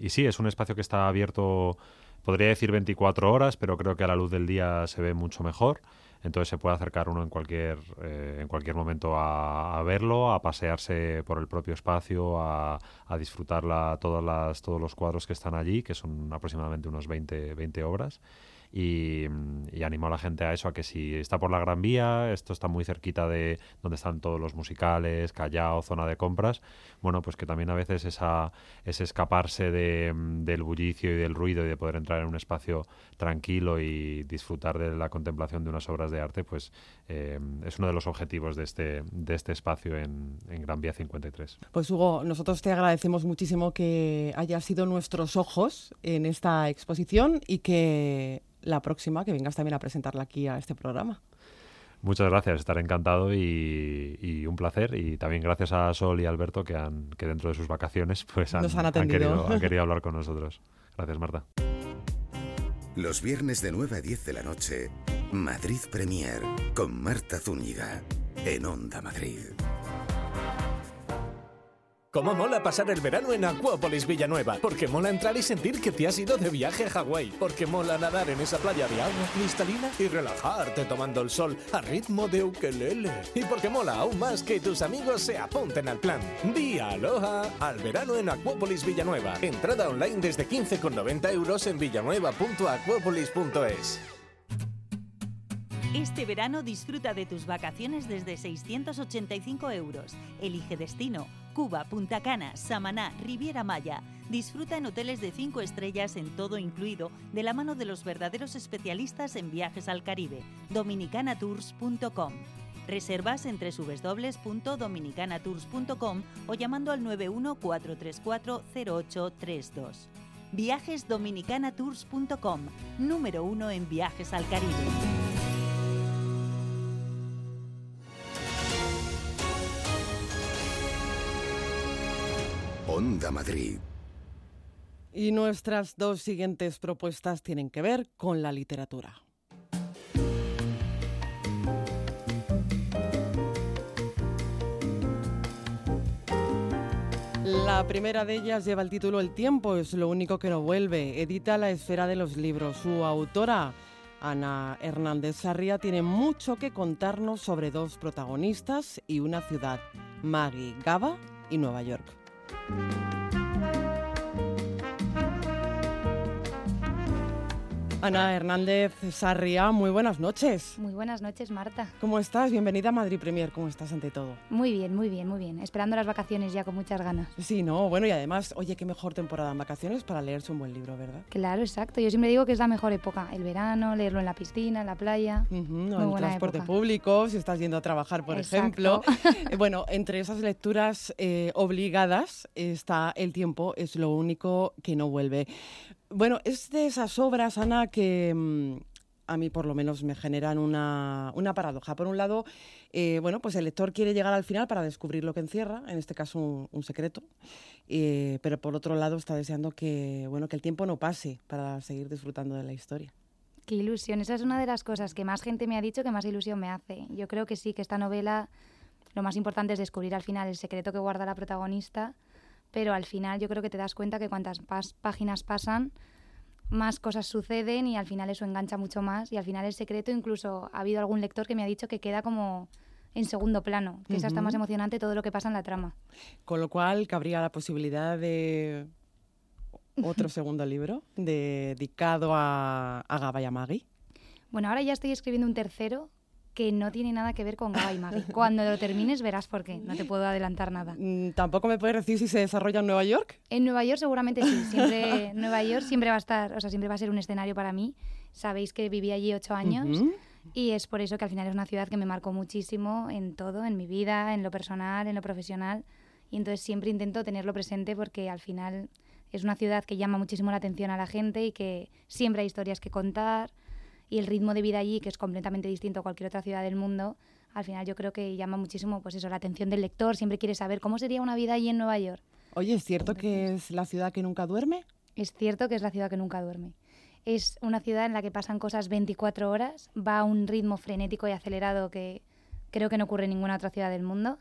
y sí, es un espacio que está abierto, podría decir 24 horas, pero creo que a la luz del día se ve mucho mejor entonces se puede acercar uno en cualquier, eh, en cualquier momento a, verlo, a pasearse por el propio espacio, a, a disfrutar todas las, todos los cuadros que están allí, que son aproximadamente unos 20, 20 obras y, y animo a la gente a eso, a que si está por la Gran Vía, esto está muy cerquita de donde están todos los musicales, Callao, zona de compras, bueno, pues que también a veces esa, ese escaparse de, del bullicio y del ruido y de poder entrar en un espacio tranquilo y disfrutar de la contemplación de unas obras de arte, pues eh, es uno de los objetivos de este, de este espacio en, en Gran Vía 53. Pues Hugo, nosotros te agradecemos muchísimo que hayas sido nuestros ojos en esta exposición y que la próxima que vengas también a presentarla aquí a este programa. Muchas gracias, estaré encantado y, un placer. Y también gracias a Sol y Alberto que, han, que dentro de sus vacaciones pues han, querido, han [LAUGHS] querido hablar con nosotros. Gracias, Marta. Los viernes de 9 a 10 de la noche, Madrid Premier con Marta Zúñiga en Onda Madrid. Cómo mola pasar el verano en Acuópolis Villanueva. Porque mola entrar y sentir que te has ido de viaje a Hawái. Porque mola nadar en esa playa de agua cristalina y relajarte tomando el sol a ritmo de ukelele. Y porque mola aún más que tus amigos se apunten al plan. Día aloha al verano en Acuópolis Villanueva. Entrada online desde 15,90 euros en villanueva.acuópolis.es. Este verano disfruta de tus vacaciones desde 685 euros. Elige destino Cuba, Punta Cana, Samaná, Riviera Maya. Disfruta en hoteles de 5 estrellas en todo incluido, de la mano de los verdaderos especialistas en viajes al Caribe. Dominicanatours.com. Reservas en www.dominicanatours.com o llamando al 914340832. Viajesdominicanatours.com, número uno en viajes al Caribe. Madrid. Y nuestras dos siguientes propuestas tienen que ver con la literatura. La primera de ellas lleva el título El tiempo es lo único que no vuelve. Edita La esfera de los libros. Su autora, Ana Hernández Sarria, tiene mucho que contarnos sobre dos protagonistas y una ciudad, Maggie Gaba y Nueva York. Thank you. Ana Hernández Sarria, muy buenas noches. Muy buenas noches, Marta. ¿Cómo estás? Bienvenida a Madrid Premier. ¿Cómo estás ante todo? Muy bien, muy bien, muy bien. Esperando las vacaciones ya con muchas ganas. Sí, no, bueno, y además, oye, qué mejor temporada en vacaciones para leerse un buen libro, ¿verdad? Claro, exacto. Yo siempre digo que es la mejor época. El verano, leerlo en la piscina, en la playa. en el transporte público, si estás yendo a trabajar, por ejemplo. [LAUGHS] Eh, bueno, entre esas lecturas eh, obligadas está El tiempo, es lo único que no vuelve. Bueno, es de esas obras, Ana, que mm, a mí por lo menos me generan una, paradoja. Por un lado, eh, bueno, pues el lector quiere llegar al final para descubrir lo que encierra, en este caso un, secreto, eh, pero por otro lado está deseando que, bueno, que el tiempo no pase para seguir disfrutando de la historia. Qué ilusión, esa es una de las cosas que más gente me ha dicho que más ilusión me hace. Yo creo que sí, que esta novela lo más importante es descubrir al final el secreto que guarda la protagonista pero al final yo creo que te das cuenta que cuantas más páginas pasan, más cosas suceden y al final eso engancha mucho más y al final el secreto incluso ha habido algún lector que me ha dicho que queda como en segundo plano, que es hasta más emocionante todo lo que pasa en la trama. Con lo cual cabría la posibilidad de otro [LAUGHS] segundo libro dedicado a, a Gaba y Bueno, ahora ya estoy escribiendo un tercero que no tiene nada que ver con Gaba y Maggie. Cuando lo termines verás por qué, no te puedo adelantar nada. Mm, ¿Tampoco me puedes decir si se desarrolla en Nueva York? En Nueva York seguramente sí, siempre, [LAUGHS] Nueva York siempre va a estar, o sea, siempre va a ser un escenario para mí. Sabéis que viví allí ocho años y es por eso que al final es una ciudad que me marcó muchísimo en todo, en mi vida, en lo personal, en lo profesional y entonces siempre intento tenerlo presente porque al final Es una ciudad que llama muchísimo la atención a la gente y que siempre hay historias que contar y el ritmo de vida allí, que es completamente distinto a cualquier otra ciudad del mundo, al final yo creo que llama muchísimo pues eso, la atención del lector, siempre quiere saber cómo sería una vida allí en Nueva York. Oye, ¿es cierto que es la ciudad que nunca duerme? Es cierto que es la ciudad que nunca duerme. Es una ciudad en la que pasan cosas 24 horas, va a un ritmo frenético y acelerado que creo que no ocurre en ninguna otra ciudad del mundo.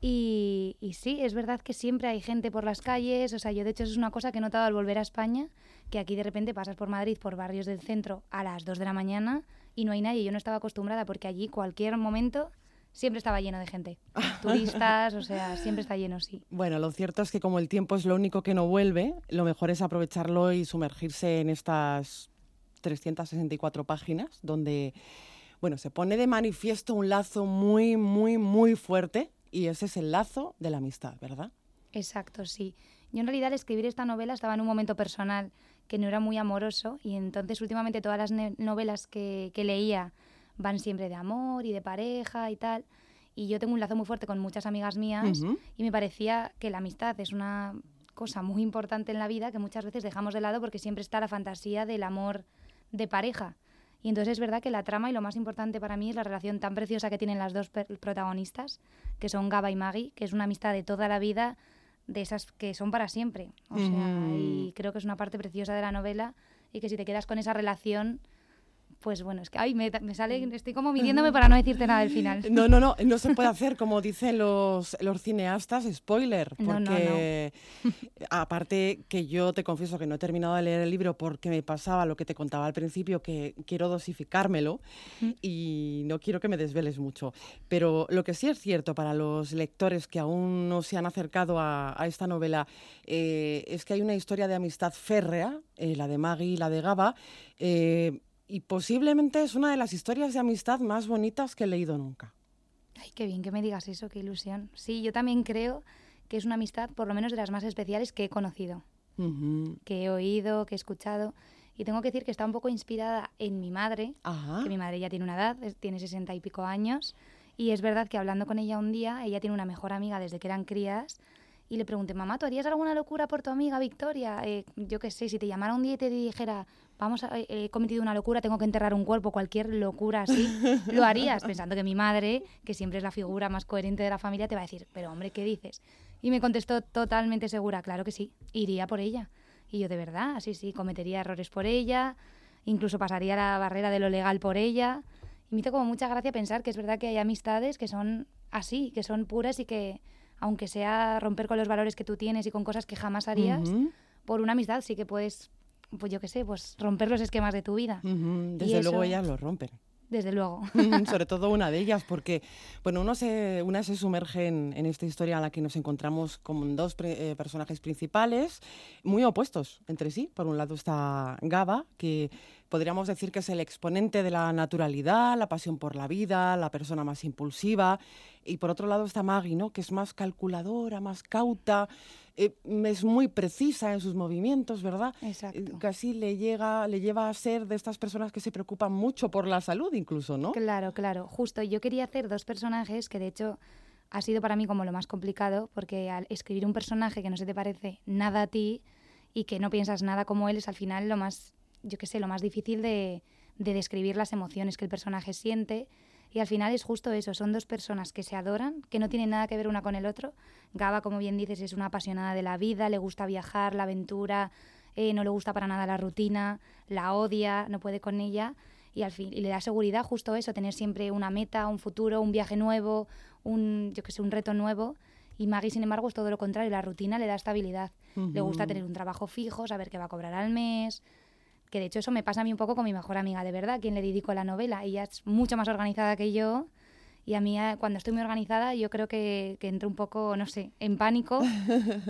Y, y, sí, es verdad que siempre hay gente por las calles, o sea, yo de hecho es una cosa que he notado al volver a España, que aquí de repente pasas por Madrid, por barrios del centro a las 2 de la mañana y no hay nadie. Yo no estaba acostumbrada porque allí cualquier momento siempre estaba lleno de gente. [LAUGHS] Turistas, o sea, siempre está lleno, sí. Bueno, lo cierto es que como el tiempo es lo único que no vuelve, lo mejor es aprovecharlo y sumergirse en estas 364 páginas donde, bueno, se pone de manifiesto un lazo muy, muy, muy fuerte y ese es el lazo de la amistad, ¿verdad? Exacto, sí. Yo en realidad al escribir esta novela estaba en un momento personal que no era muy amoroso y entonces últimamente todas las novelas que, que leía van siempre de amor y de pareja y tal. Y yo tengo un lazo muy fuerte con muchas amigas mías y me parecía que la amistad es una cosa muy importante en la vida que muchas veces dejamos de lado porque siempre está la fantasía del amor de pareja. Y entonces es verdad que la trama y lo más importante para mí es la relación tan preciosa que tienen las dos protagonistas, que son Gaba y Maggie, que es una amistad de toda la vida, de esas que son para siempre. O sea, y creo que es una parte preciosa de la novela y que si te quedas con esa relación pues bueno, es que ay, me, sale, estoy como midiéndome para no decirte nada del final. [LAUGHS] No, no, no, no se puede hacer como dicen los, los cineastas, spoiler, porque aparte que yo te confieso que no he terminado de leer el libro porque me pasaba lo que te contaba al principio, que quiero dosificármelo y no quiero que me desveles mucho. Pero lo que sí es cierto para los lectores que aún no se han acercado a, esta novela eh, es que hay una historia de amistad férrea, eh, la de Maggie y la de Gaba, eh, y posiblemente es una de las historias de amistad más bonitas que he leído nunca. Ay, qué bien que me digas eso, qué ilusión. Sí, yo también creo que es una amistad por lo menos de las más especiales que he conocido, que he oído, que he escuchado. Y tengo que decir que está un poco inspirada en mi madre, que mi madre ya tiene una edad, tiene sesenta y pico años. Y es verdad que hablando con ella un día, ella tiene una mejor amiga desde que eran crías, y le pregunté, mamá, ¿tú harías alguna locura por tu amiga Victoria? Eh, yo qué sé, si te llamara un día y te dijera, vamos, a, he cometido una locura, tengo que enterrar un cuerpo, cualquier locura así, [LAUGHS] lo harías, pensando que mi madre, que siempre es la figura más coherente de la familia, te va a decir, pero hombre, ¿qué dices? Y me contestó totalmente segura, claro que sí, iría por ella. Y yo, de verdad, sí, sí, cometería errores por ella, incluso pasaría la barrera de lo legal por ella. Y me hizo como mucha gracia pensar que es verdad que hay amistades que son así, que son puras y que, aunque sea romper con los valores que tú tienes y con cosas que jamás harías, por una amistad sí que puedes pues yo qué sé, pues romper los esquemas de tu vida. Desde luego ellas lo rompen. Desde luego. [LAUGHS] Sobre todo una de ellas, porque bueno, uno se, una se sumerge en, esta historia en la que nos encontramos con dos eh, personajes principales muy opuestos entre sí. Por un lado está Gaba, que podríamos decir que es el exponente de la naturalidad, la pasión por la vida, la persona más impulsiva. Y por otro lado está Maggie, ¿no? que es más calculadora, más cauta, eh, es muy precisa en sus movimientos, ¿verdad? Exacto. Eh, casi le, llega, le lleva a ser de estas personas que se preocupan mucho por la salud incluso, ¿no? Claro, claro. Justo, yo quería hacer dos personajes que de hecho ha sido para mí como lo más complicado, porque al escribir un personaje que no se te parece nada a ti y que no piensas nada como él es al final lo más, yo qué sé, lo más difícil de, de describir las emociones que el personaje siente y al final es justo eso, son dos personas que se adoran, que no tienen nada que ver una con el otro. Gaba, como bien dices, es una apasionada de la vida, le gusta viajar, la aventura, eh, no le gusta para nada la rutina, la odia, no puede con ella. Y al fin, y le da seguridad justo eso, tener siempre una meta, un futuro, un viaje nuevo, un, yo que sé, un reto nuevo. Y Maggie, sin embargo, es todo lo contrario, la rutina le da estabilidad. Le gusta tener un trabajo fijo, saber qué va a cobrar al mes, que de hecho eso me pasa a mí un poco con mi mejor amiga, de verdad, quien le dedico la novela. Ella es mucho más organizada que yo y a mí eh, cuando estoy muy organizada yo creo que, que entro un poco, no sé, en pánico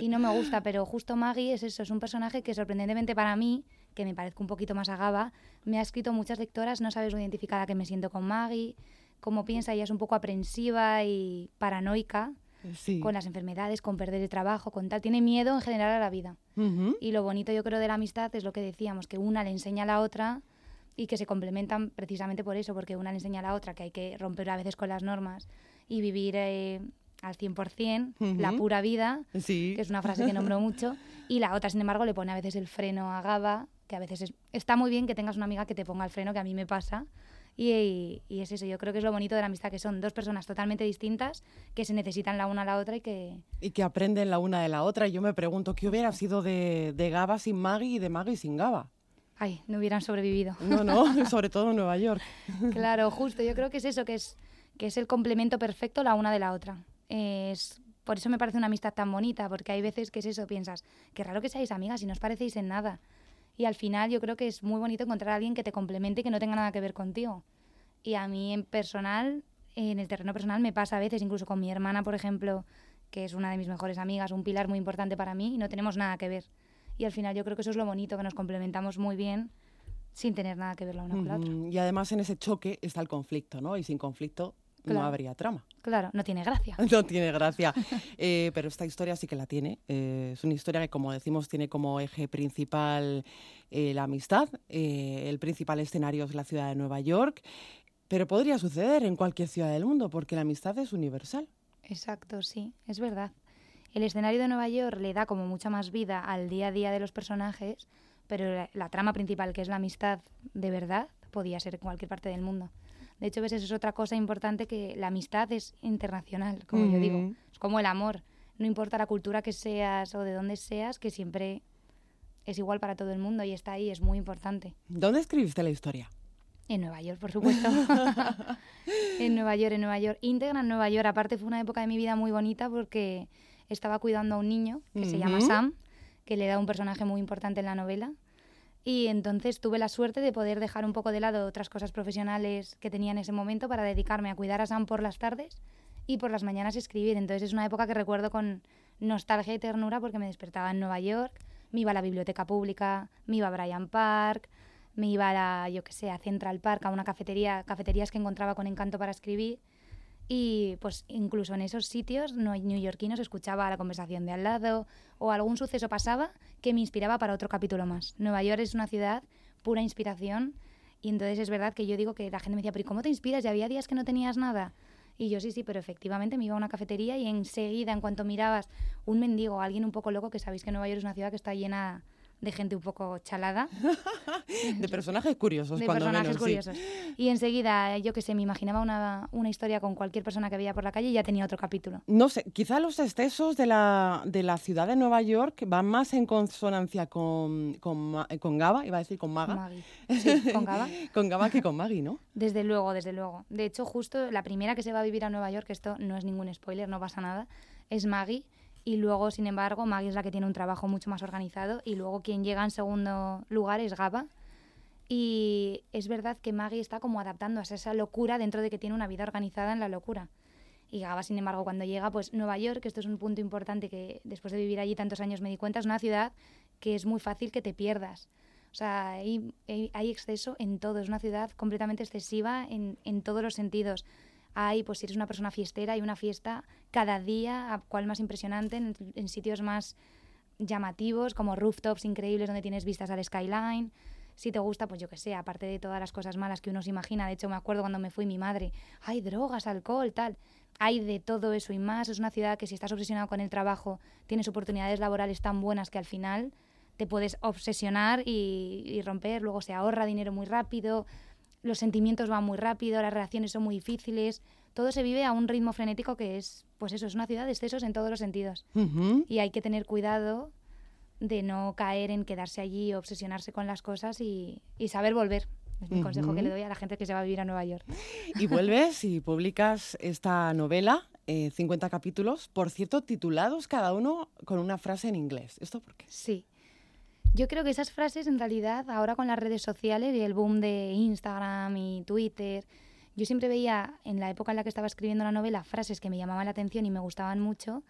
y no me gusta, pero justo Maggie es eso, es un personaje que sorprendentemente para mí, que me parezco un poquito más a Gaba, me ha escrito muchas lectoras, no sabes lo identificada que me siento con Maggie, cómo piensa, ella es un poco aprensiva y paranoica con las enfermedades, con perder el trabajo, con tal. Tiene miedo en general a la vida. Y lo bonito yo creo de la amistad es lo que decíamos, que una le enseña a la otra y que se complementan precisamente por eso, porque una le enseña a la otra que hay que romper a veces con las normas y vivir eh, al 100%, la pura vida, que es una frase que nombro mucho, y la otra, sin embargo, le pone a veces el freno a Gaba, que a veces está muy bien que tengas una amiga que te ponga el freno, que a mí me pasa, y, y, es eso, yo creo que es lo bonito de la amistad, que son dos personas totalmente distintas, que se necesitan la una a la otra y que... Y que aprenden la una de la otra. Y yo me pregunto, ¿qué hubiera sido de, de Gaba sin Maggie y de Maggie sin Gaba? Ay, no hubieran sobrevivido. No, no, [LAUGHS] sobre todo en Nueva York. claro, justo, yo creo que es eso, que es, que es el complemento perfecto la una de la otra. Es, por eso me parece una amistad tan bonita, porque hay veces que es eso, piensas, qué raro que seáis amigas y no os parecéis en nada. Y al final yo creo que es muy bonito encontrar a alguien que te complemente y que no tenga nada que ver contigo. Y a mí en personal, en el terreno personal me pasa a veces, incluso con mi hermana, por ejemplo, que es una de mis mejores amigas, un pilar muy importante para mí, y no tenemos nada que ver. Y al final yo creo que eso es lo bonito, que nos complementamos muy bien sin tener nada que ver la una con la otra. Y además en ese choque está el conflicto, ¿no? Y sin conflicto no habría trama. Claro, no tiene gracia. [LAUGHS] No tiene gracia. [LAUGHS] Eh, pero esta historia sí que la tiene. Eh, es una historia que, como decimos, tiene como eje principal eh, la amistad. el principal escenario es la ciudad de Nueva York. Pero podría suceder en cualquier ciudad del mundo, porque la amistad es universal. Exacto, sí, es verdad. El escenario de Nueva York le da como mucha más vida al día a día de los personajes, pero la, trama principal, que es la amistad de verdad, podía ser en cualquier parte del mundo. De hecho, ves, eso es otra cosa importante que la amistad es internacional, como yo digo. Es como el amor. No importa la cultura que seas o de dónde seas, que siempre es igual para todo el mundo y está ahí, es muy importante. ¿Dónde escribiste la historia? En Nueva York, por supuesto. [LAUGHS] [LAUGHS] en Nueva York, en Nueva York. Íntegra en Nueva York. Aparte fue una época de mi vida muy bonita porque estaba cuidando a un niño que se llama Sam, que le da un personaje muy importante en la novela. Y entonces tuve la suerte de poder dejar un poco de lado otras cosas profesionales que tenía en ese momento para dedicarme a cuidar a Sam por las tardes y por las mañanas escribir. Entonces es una época que recuerdo con nostalgia y ternura porque me despertaba en Nueva York, me iba a la biblioteca pública, me iba a Bryant Park, me iba a, yo que sé, a Central Park, a una cafetería, cafeterías que encontraba con encanto para escribir. Y pues incluso en esos sitios no escuchaba la conversación de al lado o algún suceso pasaba que me inspiraba para otro capítulo más. Nueva York es una ciudad pura inspiración y entonces es verdad que yo digo que la gente me decía, pero ¿cómo te inspiras? ¿Ya había días que no tenías nada? Y yo sí, sí, pero efectivamente me iba a una cafetería y enseguida, en cuanto mirabas un mendigo, alguien un poco loco, que sabéis que Nueva York es una ciudad que está llena de gente un poco chalada. [LAUGHS] de personajes curiosos, de personajes curiosos. Y enseguida, yo que sé, me imaginaba una, una, historia con cualquier persona que veía por la calle y ya tenía otro capítulo. No sé, quizá los excesos de la, de la ciudad de Nueva York van más en consonancia con, con, con Gaba, iba a decir con Maga. Sí, con Gaba. [LAUGHS] con Gaba que con Maggie, ¿no? Desde luego, desde luego. De hecho, justo la primera que se va a vivir a Nueva York, esto no es ningún spoiler, no pasa nada, es Maggie y luego, sin embargo, Maggie es la que tiene un trabajo mucho más organizado y luego quien llega en segundo lugar es Gaba. Y es verdad que Maggie está como adaptándose a esa locura dentro de que tiene una vida organizada en la locura. Y Gaba, sin embargo, cuando llega, pues Nueva York, que esto es un punto importante que después de vivir allí tantos años me di cuenta, es una ciudad que es muy fácil que te pierdas. O sea, hay, hay exceso en todo, es una ciudad completamente excesiva en, en todos los sentidos hay, pues si eres una persona fiestera, hay una fiesta cada día, a cual más impresionante, en, sitios más llamativos, como rooftops increíbles donde tienes vistas al skyline. Si te gusta, pues yo que sé, aparte de todas las cosas malas que uno se imagina, de hecho me acuerdo cuando me fui mi madre, hay drogas, alcohol, tal. Hay de todo eso y más. Es una ciudad que si estás obsesionado con el trabajo, tienes oportunidades laborales tan buenas que al final te puedes obsesionar y, y romper. Luego se ahorra dinero muy rápido los sentimientos van muy rápido, las relaciones son muy difíciles, todo se vive a un ritmo frenético que es, pues eso, es una ciudad de excesos en todos los sentidos. Y hay que tener cuidado de no caer en quedarse allí, obsesionarse con las cosas y, saber volver. Es mi consejo que le doy a la gente que se va a vivir a Nueva York. Y [LAUGHS] vuelves y publicas esta novela, 50 eh, capítulos, por cierto, titulados cada uno con una frase en inglés. ¿Esto por qué? Sí. Yo creo que esas frases en realidad ahora con las redes sociales y el boom de Instagram y Twitter, yo siempre veía en la época en la que estaba escribiendo la novela frases que me llamaban la atención y me gustaban mucho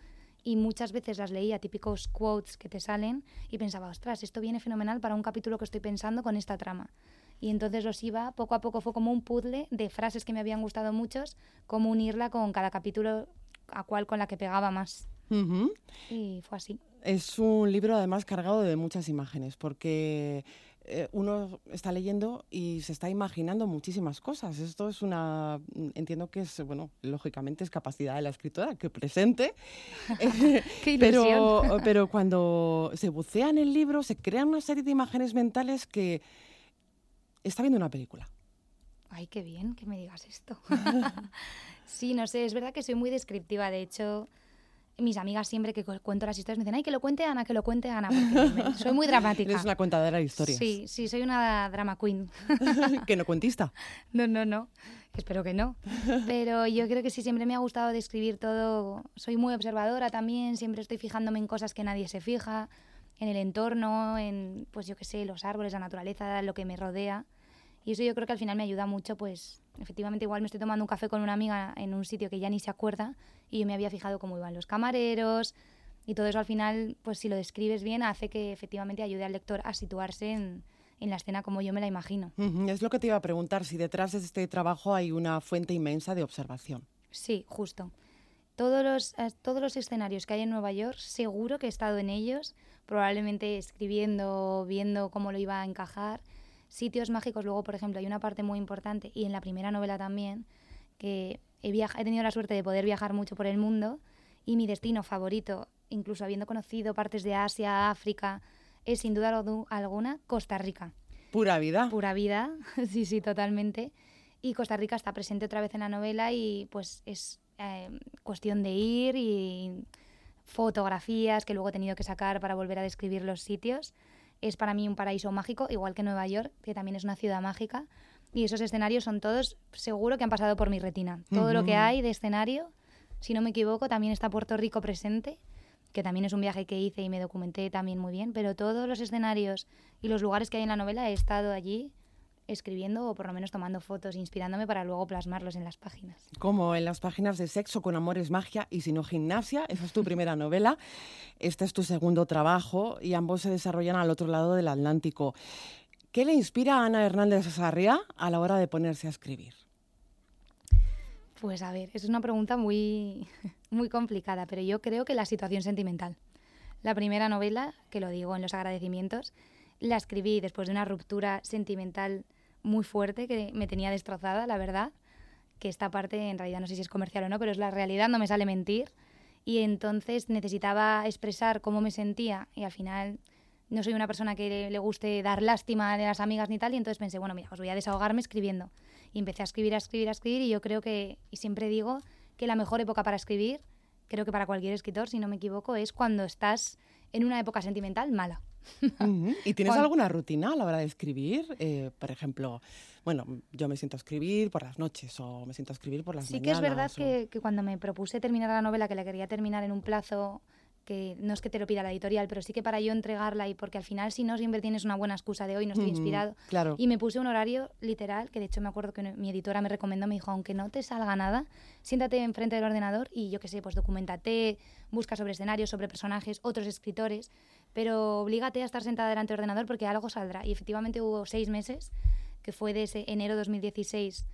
y muchas veces las leía, típicos quotes que te salen y pensaba, ostras, esto viene fenomenal para un capítulo que estoy pensando con esta trama. Y entonces los iba, poco a poco fue como un puzzle de frases que me habían gustado muchos, cómo unirla con cada capítulo a cual con la que pegaba más. Y fue así. Es un libro además cargado de muchas imágenes, porque eh, uno está leyendo y se está imaginando muchísimas cosas. Esto es una, entiendo que es, bueno, lógicamente es capacidad de la escritora que presente, [LAUGHS] [LAUGHS] pero, pero cuando se bucea en el libro se crean una serie de imágenes mentales que está viendo una película. Ay, qué bien que me digas esto. [LAUGHS] sí, no sé, es verdad que soy muy descriptiva. De hecho, mis amigas siempre que cuento las historias me dicen, ay, que lo cuente Ana, que lo cuente Ana. [LAUGHS] soy muy dramática. Es una contadora de historias. Sí, sí, soy una drama queen. [LAUGHS] ¿Que no cuentista? [LAUGHS] No, no, no. Espero que no. Pero yo creo que sí, siempre me ha gustado describir todo. Soy muy observadora también, siempre estoy fijándome en cosas que nadie se fija, en el entorno, en, pues yo qué sé, los árboles, la naturaleza, lo que me rodea. Y eso yo creo que al final me ayuda mucho, pues efectivamente igual me estoy tomando un café con una amiga en un sitio que ya ni se acuerda y yo me había fijado cómo iban los camareros y todo eso al final, pues si lo describes bien, hace que efectivamente ayude al lector a situarse en, en la escena como yo me la imagino. Es lo que te iba a preguntar, si detrás de este trabajo hay una fuente inmensa de observación. Sí, justo. Todos los, eh, todos los escenarios que hay en Nueva York, seguro que he estado en ellos, probablemente escribiendo, viendo cómo lo iba a encajar sitios mágicos, luego, por ejemplo, hay una parte muy importante, y en la primera novela también, que he, he tenido la suerte de poder viajar mucho por el mundo, y mi destino favorito, incluso habiendo conocido partes de Asia, África, es sin duda alguna Costa Rica. Pura vida. Pura vida, [LAUGHS] sí, sí, totalmente. Y Costa Rica está presente otra vez en la novela y pues es eh, cuestión de ir y fotografías que luego he tenido que sacar para volver a describir los sitios es para mí un paraíso mágico, igual que Nueva York, que también es una ciudad mágica. Y esos escenarios son todos, seguro que han pasado por mi retina. Todo lo que hay de escenario, si no me equivoco, también está Puerto Rico presente, que también es un viaje que hice y me documenté también muy bien, pero todos los escenarios y los lugares que hay en la novela he estado allí escribiendo o por lo menos tomando fotos, inspirándome para luego plasmarlos en las páginas. Como en las páginas de Sexo con Amor es Magia y Si no Gimnasia, esa es tu primera novela, este es tu segundo trabajo y ambos se desarrollan al otro lado del Atlántico. ¿Qué le inspira a Ana Hernández Sarria a la hora de ponerse a escribir? Pues a ver, es una pregunta muy, [LAUGHS] muy complicada, pero yo creo que la situación sentimental. La primera novela, que lo digo en los agradecimientos, la escribí después de una ruptura sentimental muy fuerte que me tenía destrozada, la verdad. Que esta parte, en realidad no sé si es comercial o no, pero es la realidad, no me sale mentir. Y entonces necesitaba expresar cómo me sentía y al final no soy una persona que le guste dar lástima a las amigas ni tal, y entonces pensé, bueno, mira, os voy a desahogarme escribiendo. Y empecé a escribir, a escribir, a escribir, y yo creo que, y siempre digo, que la mejor época para escribir, creo que para cualquier escritor, si no me equivoco, es cuando estás en una época sentimental mala. [LAUGHS] ¿Y tienes alguna rutina a la hora de escribir? Eh, por ejemplo, bueno, yo me siento a escribir por las noches o me siento a escribir por las sí mañanas. Sí que es verdad que, que, cuando me propuse terminar la novela, que la quería terminar en un plazo que no es que te lo pida la editorial, pero sí que para yo entregarla y porque al final si no siempre tienes una buena excusa de hoy no estoy inspirado. Claro. Y me puse un horario literal, que de hecho me acuerdo que mi editora me recomendó, me dijo, aunque no te salga nada, siéntate enfrente del ordenador y yo qué sé, pues documentate, busca sobre escenarios, sobre personajes, otros escritores, pero oblígate a estar sentada delante del ordenador porque algo saldrá. Y efectivamente hubo seis meses, que fue de ese enero 2016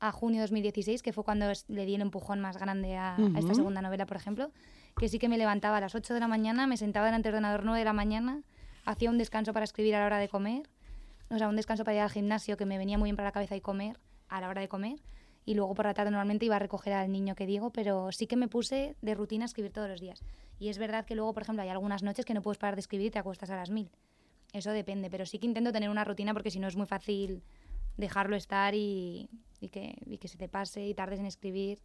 a junio 2016, que fue cuando le di el empujón más grande a, a esta segunda novela, por ejemplo, que sí que me levantaba a las 8 de la mañana, me sentaba delante del ordenador 9 de la mañana, hacía un descanso para escribir a la hora de comer, o sea, un descanso para ir al gimnasio que me venía muy bien para la cabeza y comer a la hora de comer, y luego por la tarde normalmente iba a recoger al niño que digo, pero sí que me puse de rutina a escribir todos los días. Y es verdad que luego, por ejemplo, hay algunas noches que no puedes parar de escribir y te acuestas a las mil. Eso depende, pero sí que intento tener una rutina porque si no es muy fácil dejarlo estar y, y, que, y que se te pase y tardes en escribir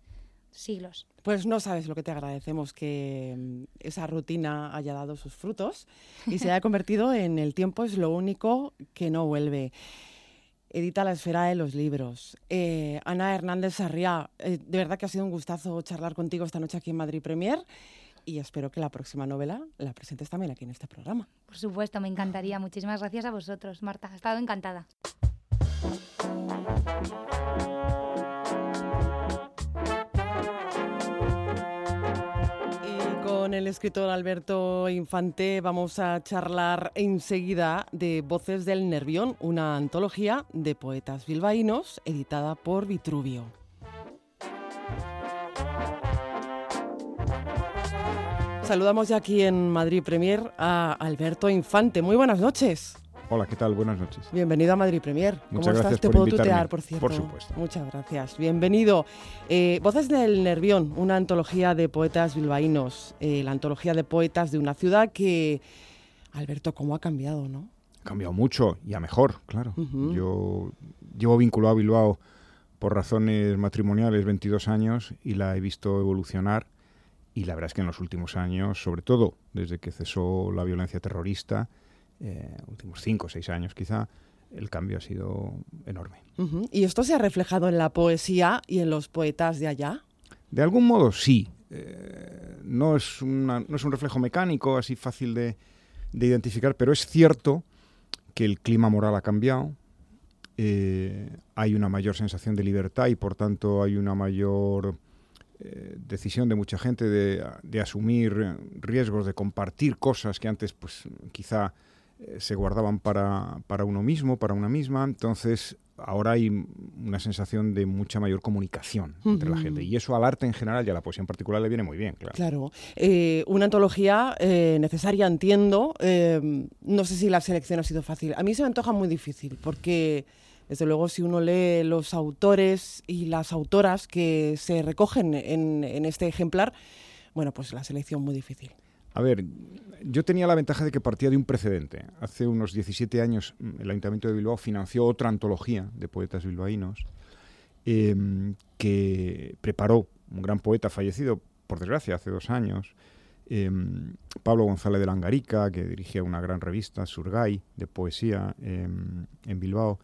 siglos. Pues no sabes lo que te agradecemos, que mm, esa rutina haya dado sus frutos y se haya [LAUGHS] convertido en el tiempo es lo único que no vuelve. Edita la esfera de los libros. Eh, Ana Hernández Sarriá, eh, de verdad que ha sido un gustazo charlar contigo esta noche aquí en Madrid Premier y espero que la próxima novela la presentes también aquí en este programa. Por supuesto, me encantaría. Muchísimas gracias a vosotros, Marta. Ha estado encantada. El escritor Alberto Infante vamos a charlar enseguida de Voces del Nervión, una antología de poetas bilbaínos editada por Vitruvio. Saludamos ya aquí en Madrid Premier a Alberto Infante. Muy buenas noches. Hola, ¿qué tal? Buenas noches. Bienvenido a Madrid Premier. Muchas ¿Cómo gracias estás? Te por puedo invitarme. tutear, por cierto. Por supuesto. Muchas gracias. Bienvenido. Eh, Voces del Nervión, una antología de poetas bilbaínos, eh, la antología de poetas de una ciudad que, Alberto, ¿cómo ha cambiado, no? Ha cambiado mucho y a mejor, claro. Ujú. Yo llevo vinculado a Bilbao por razones matrimoniales 22 años y la he visto evolucionar y la verdad es que en los últimos años, sobre todo desde que cesó la violencia terrorista, eh, últimos 5 o 6 años quizá, el cambio ha sido enorme. Ujú. ¿Y esto se ha reflejado en la poesía y en los poetas de allá? De algún modo sí. Eh, no, es una- no es un reflejo mecánico así fácil de, de identificar, pero es cierto que el clima moral ha cambiado. eh, hay una mayor sensación de libertad y por tanto hay una mayor eh, decisión de mucha gente de, de asumir riesgos, de compartir cosas que antes pues quizá se guardaban para, para uno mismo, para una misma. Entonces ahora hay una sensación de mucha mayor comunicación entre la gente y eso al arte en general y a la poesía en particular le viene muy bien, claro. Claro. Eh, una antología eh, necesaria, entiendo. Eh, no sé si la selección ha sido fácil. A mí se me antoja muy difícil porque, desde luego, si uno lee los autores y las autoras que se recogen en, en este ejemplar, bueno, pues la selección muy difícil. A ver, yo tenía la ventaja de que partía de un precedente. Hace unos 17 años mm, el Ayuntamiento de Bilbao financió otra antología de poetas bilbaínos em, que preparó un gran poeta fallecido, por desgracia, hace dos años, em, Pablo González de Langarica, que dirigía una gran revista, Surgay, de poesía em, en Bilbao.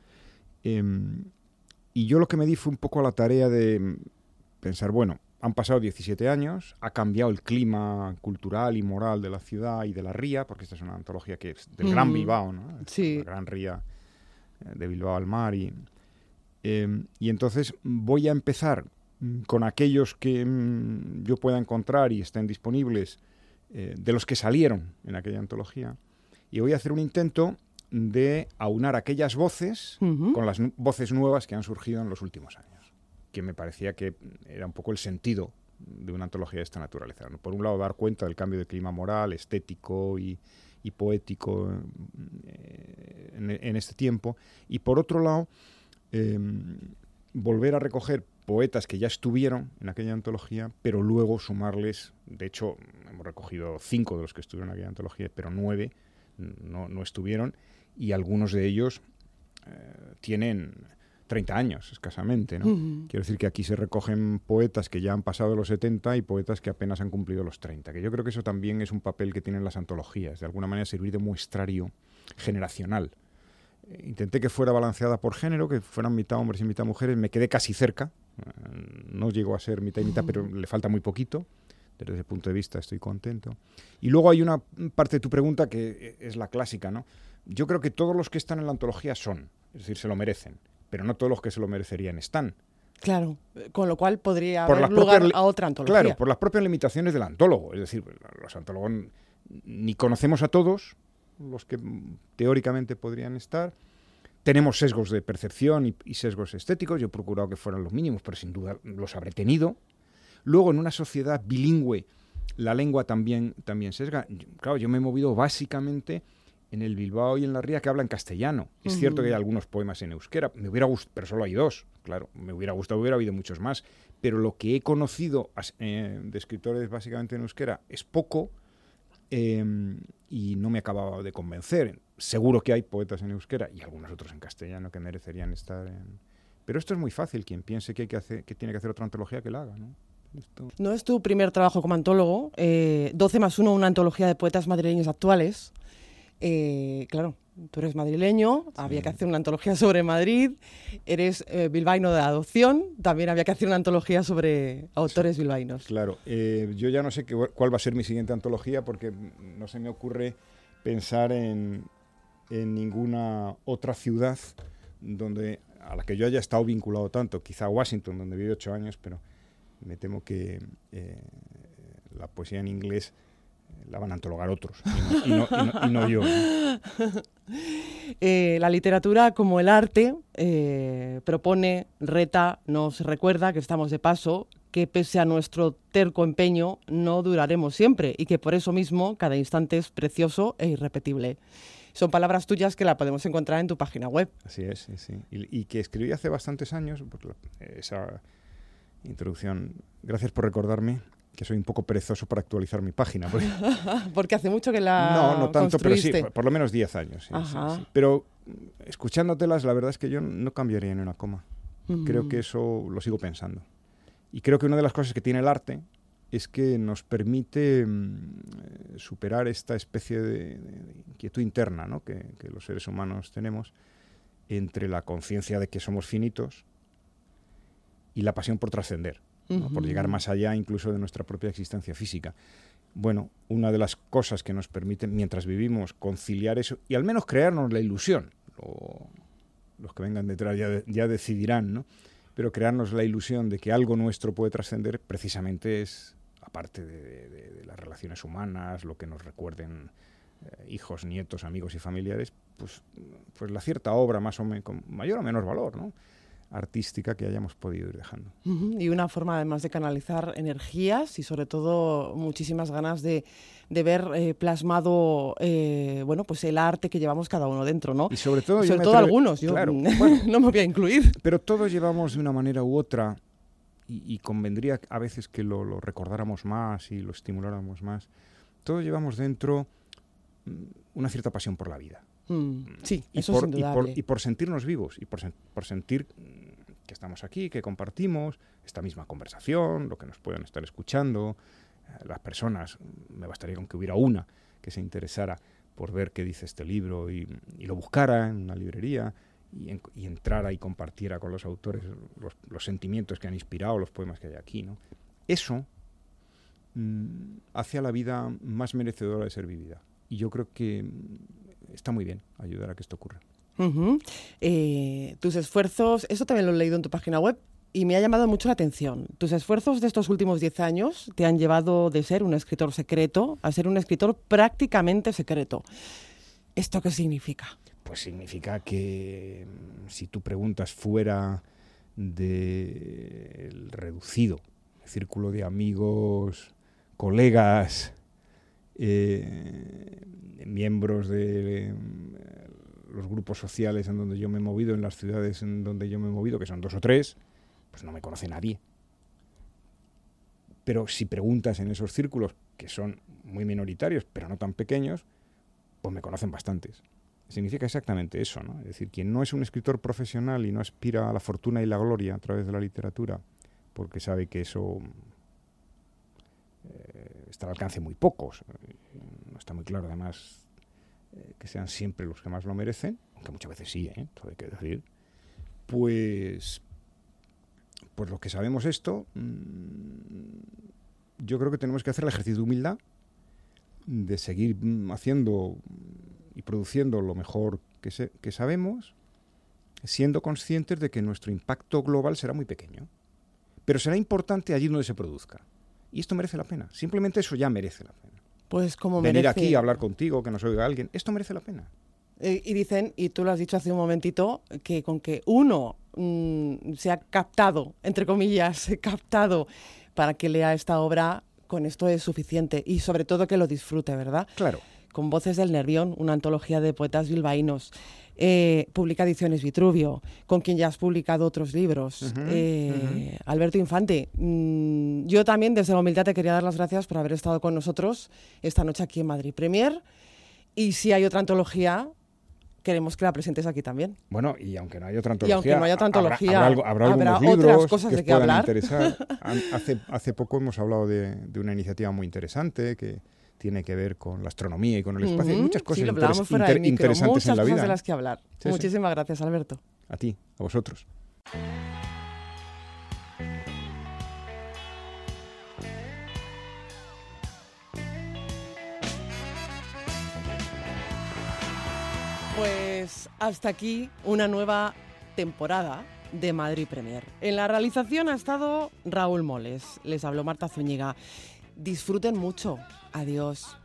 Y yo lo que me di fue un poco a la tarea de mm, pensar, bueno, han pasado 17 años, ha cambiado el clima cultural y moral de la ciudad y de la ría, porque esta es una antología que es del Gran. Bilbao, ¿no? Sí. La gran ría eh, de Bilbao al mar. Y, eh, y entonces voy a empezar mm, con aquellos que mm, yo pueda encontrar y estén disponibles, eh, de los que salieron en aquella antología, y voy a hacer un intento de aunar aquellas voces con las voces nuevas que han surgido en los últimos años, que me parecía que era un poco el sentido de una antología de esta naturaleza. ¿no? Por un lado, dar cuenta del cambio de clima moral, estético y, poético eh, en, este tiempo, y por otro lado, eh, volver a recoger poetas que ya estuvieron en aquella antología, pero luego sumarles, de hecho, hemos recogido cinco de los que estuvieron en aquella antología, pero nueve no, no estuvieron, y algunos de ellos eh, tienen 30 años escasamente. ¿no? Quiero decir que aquí se recogen poetas que ya han pasado los 70 y poetas que apenas han cumplido los 30, que yo creo que eso también es un papel que tienen las antologías, de alguna manera servir de muestrario generacional. Eh, Intenté que fuera balanceada por género, que fueran mitad hombres y mitad mujeres, me quedé casi cerca, eh, no llegó a ser mitad y mitad, pero le falta muy poquito. Desde ese punto de vista estoy contento. Y luego hay una parte de tu pregunta que es la clásica, ¿no? Yo creo que todos los que están en la antología son, es decir, se lo merecen, pero no todos los que se lo merecerían están. Claro, eh, con lo cual podría Por haber lugar propias a otra antología. Claro, por las propias limitaciones del antólogo. Es decir, los antólogos ni conocemos a todos los que teóricamente podrían estar. Tenemos sesgos de percepción y, y sesgos estéticos. Yo he procurado que fueran los mínimos, pero sin duda los habré tenido. Luego, en una sociedad bilingüe, la lengua también, también sesga. Claro, yo me he movido básicamente en el Bilbao y en la Ría que hablan castellano. Es cierto que hay algunos poemas en euskera, me hubiera gustado, pero solo hay dos, claro, me hubiera gustado, hubiera habido muchos más. Pero lo que he conocido eh, de escritores básicamente en euskera es poco eh, y no me acababa de convencer. Seguro que hay poetas en euskera y algunos otros en castellano que merecerían estar en... Pero esto es muy fácil, quien piense que, hay que, hacer, que tiene que hacer otra antología, que la haga, ¿no? Esto- No es tu primer trabajo como antólogo. eh, 12 más 1, una antología de poetas madrileños actuales. Eh, claro, tú eres madrileño, había que hacer una antología sobre Madrid. Eres eh, bilbaíno de adopción, también había que hacer una antología sobre autores bilbaínos. Claro, eh, yo ya no sé qué- cuál va a ser mi siguiente antología porque no se me ocurre pensar en, en ninguna otra ciudad donde a la que yo haya estado vinculado tanto, quizá Washington, donde viví ocho años, pero me temo que eh, la poesía en inglés la van a antologar otros y no, y no- y no- y no yo. [LAUGHS] Eh, la literatura, como el arte, eh, propone, reta, nos recuerda que estamos de paso, que pese a nuestro terco empeño, no duraremos siempre y que por eso mismo cada instante es precioso e irrepetible. Son palabras tuyas que la podemos encontrar en tu página web. Así es, sí, sí. Y, que escribí hace bastantes años, esa introducción. Gracias por recordarme que soy un poco perezoso para actualizar mi página. Porque, [LAUGHS] hace mucho que la No, no tanto, pero sí, por, lo menos 10 años. Pero mm, escuchándotelas, la verdad es que yo no cambiaría en una coma. Creo que eso lo sigo pensando. Y creo que una de las cosas que tiene el arte es que nos permite mm, superar esta especie de, inquietud interna ¿no? que, que los seres humanos tenemos entre la conciencia de que somos finitos y la pasión por trascender por llegar más allá incluso de nuestra propia existencia física. Bueno, una de las cosas que nos permiten, mientras vivimos, conciliar eso y al menos crearnos la ilusión, los que vengan detrás ya, decidirán, ¿no? pero crearnos la ilusión de que algo nuestro puede trascender precisamente es, aparte de, las relaciones humanas, lo que nos recuerden eh, hijos, nietos, amigos y familiares, pues, pues la cierta obra más o menos, con mayor o menor valor, ¿no? Artística que hayamos podido ir dejando. Y una forma además de canalizar energías y sobre todo muchísimas ganas de, de ver eh, plasmado eh, bueno pues el arte que llevamos cada uno dentro, ¿no? Y sobre todo, sobre todo algunos, yo [LAUGHS] no me voy a incluir. Pero todos llevamos de una manera u otra y, convendría a veces que lo, recordáramos más y lo estimuláramos más. Todos llevamos dentro mm, una cierta pasión por la vida. Mm, sí, y eso por, Y por, sentirnos vivos y por, por sentir que estamos aquí, que compartimos esta misma conversación, lo que nos pueden estar escuchando, eh, las personas, me bastaría con que hubiera una que se interesara por ver qué dice este libro y, lo buscara en una librería y, entrara y compartiera con los autores los, sentimientos que han inspirado los poemas que hay aquí. ¿no? Eso mm, hace a la vida más merecedora de ser vivida. Y yo creo que está muy bien ayudar a que esto ocurra. Eh, tus esfuerzos, eso también lo he leído en tu página web y me ha llamado mucho la atención. Tus esfuerzos de estos últimos 10 años te han llevado de ser un escritor secreto a ser un escritor prácticamente secreto. ¿Esto qué significa? Pues significa que mm, si tú preguntas fuera del reducido círculo de amigos, colegas, eh, miembros de los grupos sociales en donde yo me he movido, en las ciudades en donde yo me he movido, que son dos o tres, pues no me conoce nadie. Pero si preguntas en esos círculos, que son muy minoritarios, pero no tan pequeños, pues me conocen bastantes. Significa exactamente eso, ¿no? Es decir, quien no es un escritor profesional y no aspira a la fortuna y la gloria a través de la literatura, porque sabe que eso eh, está al alcance muy pocos, eh, no está muy claro además eh, que sean siempre los que más lo merecen, aunque muchas veces sí, ¿eh? todo hay que decir, pues, pues los que sabemos esto, mm, yo creo que tenemos que hacer el ejercicio de humildad, de seguir mm, haciendo y produciendo lo mejor que, que sabemos, siendo conscientes de que nuestro impacto global será muy pequeño, pero será importante allí donde se produzca. Y esto merece la pena. Simplemente eso ya merece la pena. Pues como Venir aquí a hablar contigo, que nos oiga alguien, esto merece la pena. Eh, y dicen, y tú lo has dicho hace un momentito, que con que uno mm, se ha captado, entre comillas, [LAUGHS] captado para que lea esta obra, con esto es suficiente. Y sobre todo que lo disfrute, ¿verdad? Claro. Con Voces del Nervión, una antología de poetas bilbaínos. Eh, publica Ediciones Vitruvio, con quien ya has publicado otros libros. Eh, Alberto Infante, mm, yo también desde la humildad te quería dar las gracias por haber estado con nosotros esta noche aquí en Madrid Premier. Y si hay otra antología, queremos que la presentes aquí también. Bueno, y aunque no haya otra antología, aunque no haya otra antología habrá, otras cosas de que hablar. [LAUGHS] hace, hace poco hemos hablado de, de, una iniciativa muy interesante que tiene que ver con la astronomía y con el espacio. Hay muchas cosas interesantes en la vida. de las que hablar. Muchísimas gracias, Alberto. A ti, a vosotros. Pues hasta aquí una nueva temporada de Madrid Premier. En la realización ha estado Raúl Moles, les habló Marta Zúñiga. Disfruten mucho. Adiós.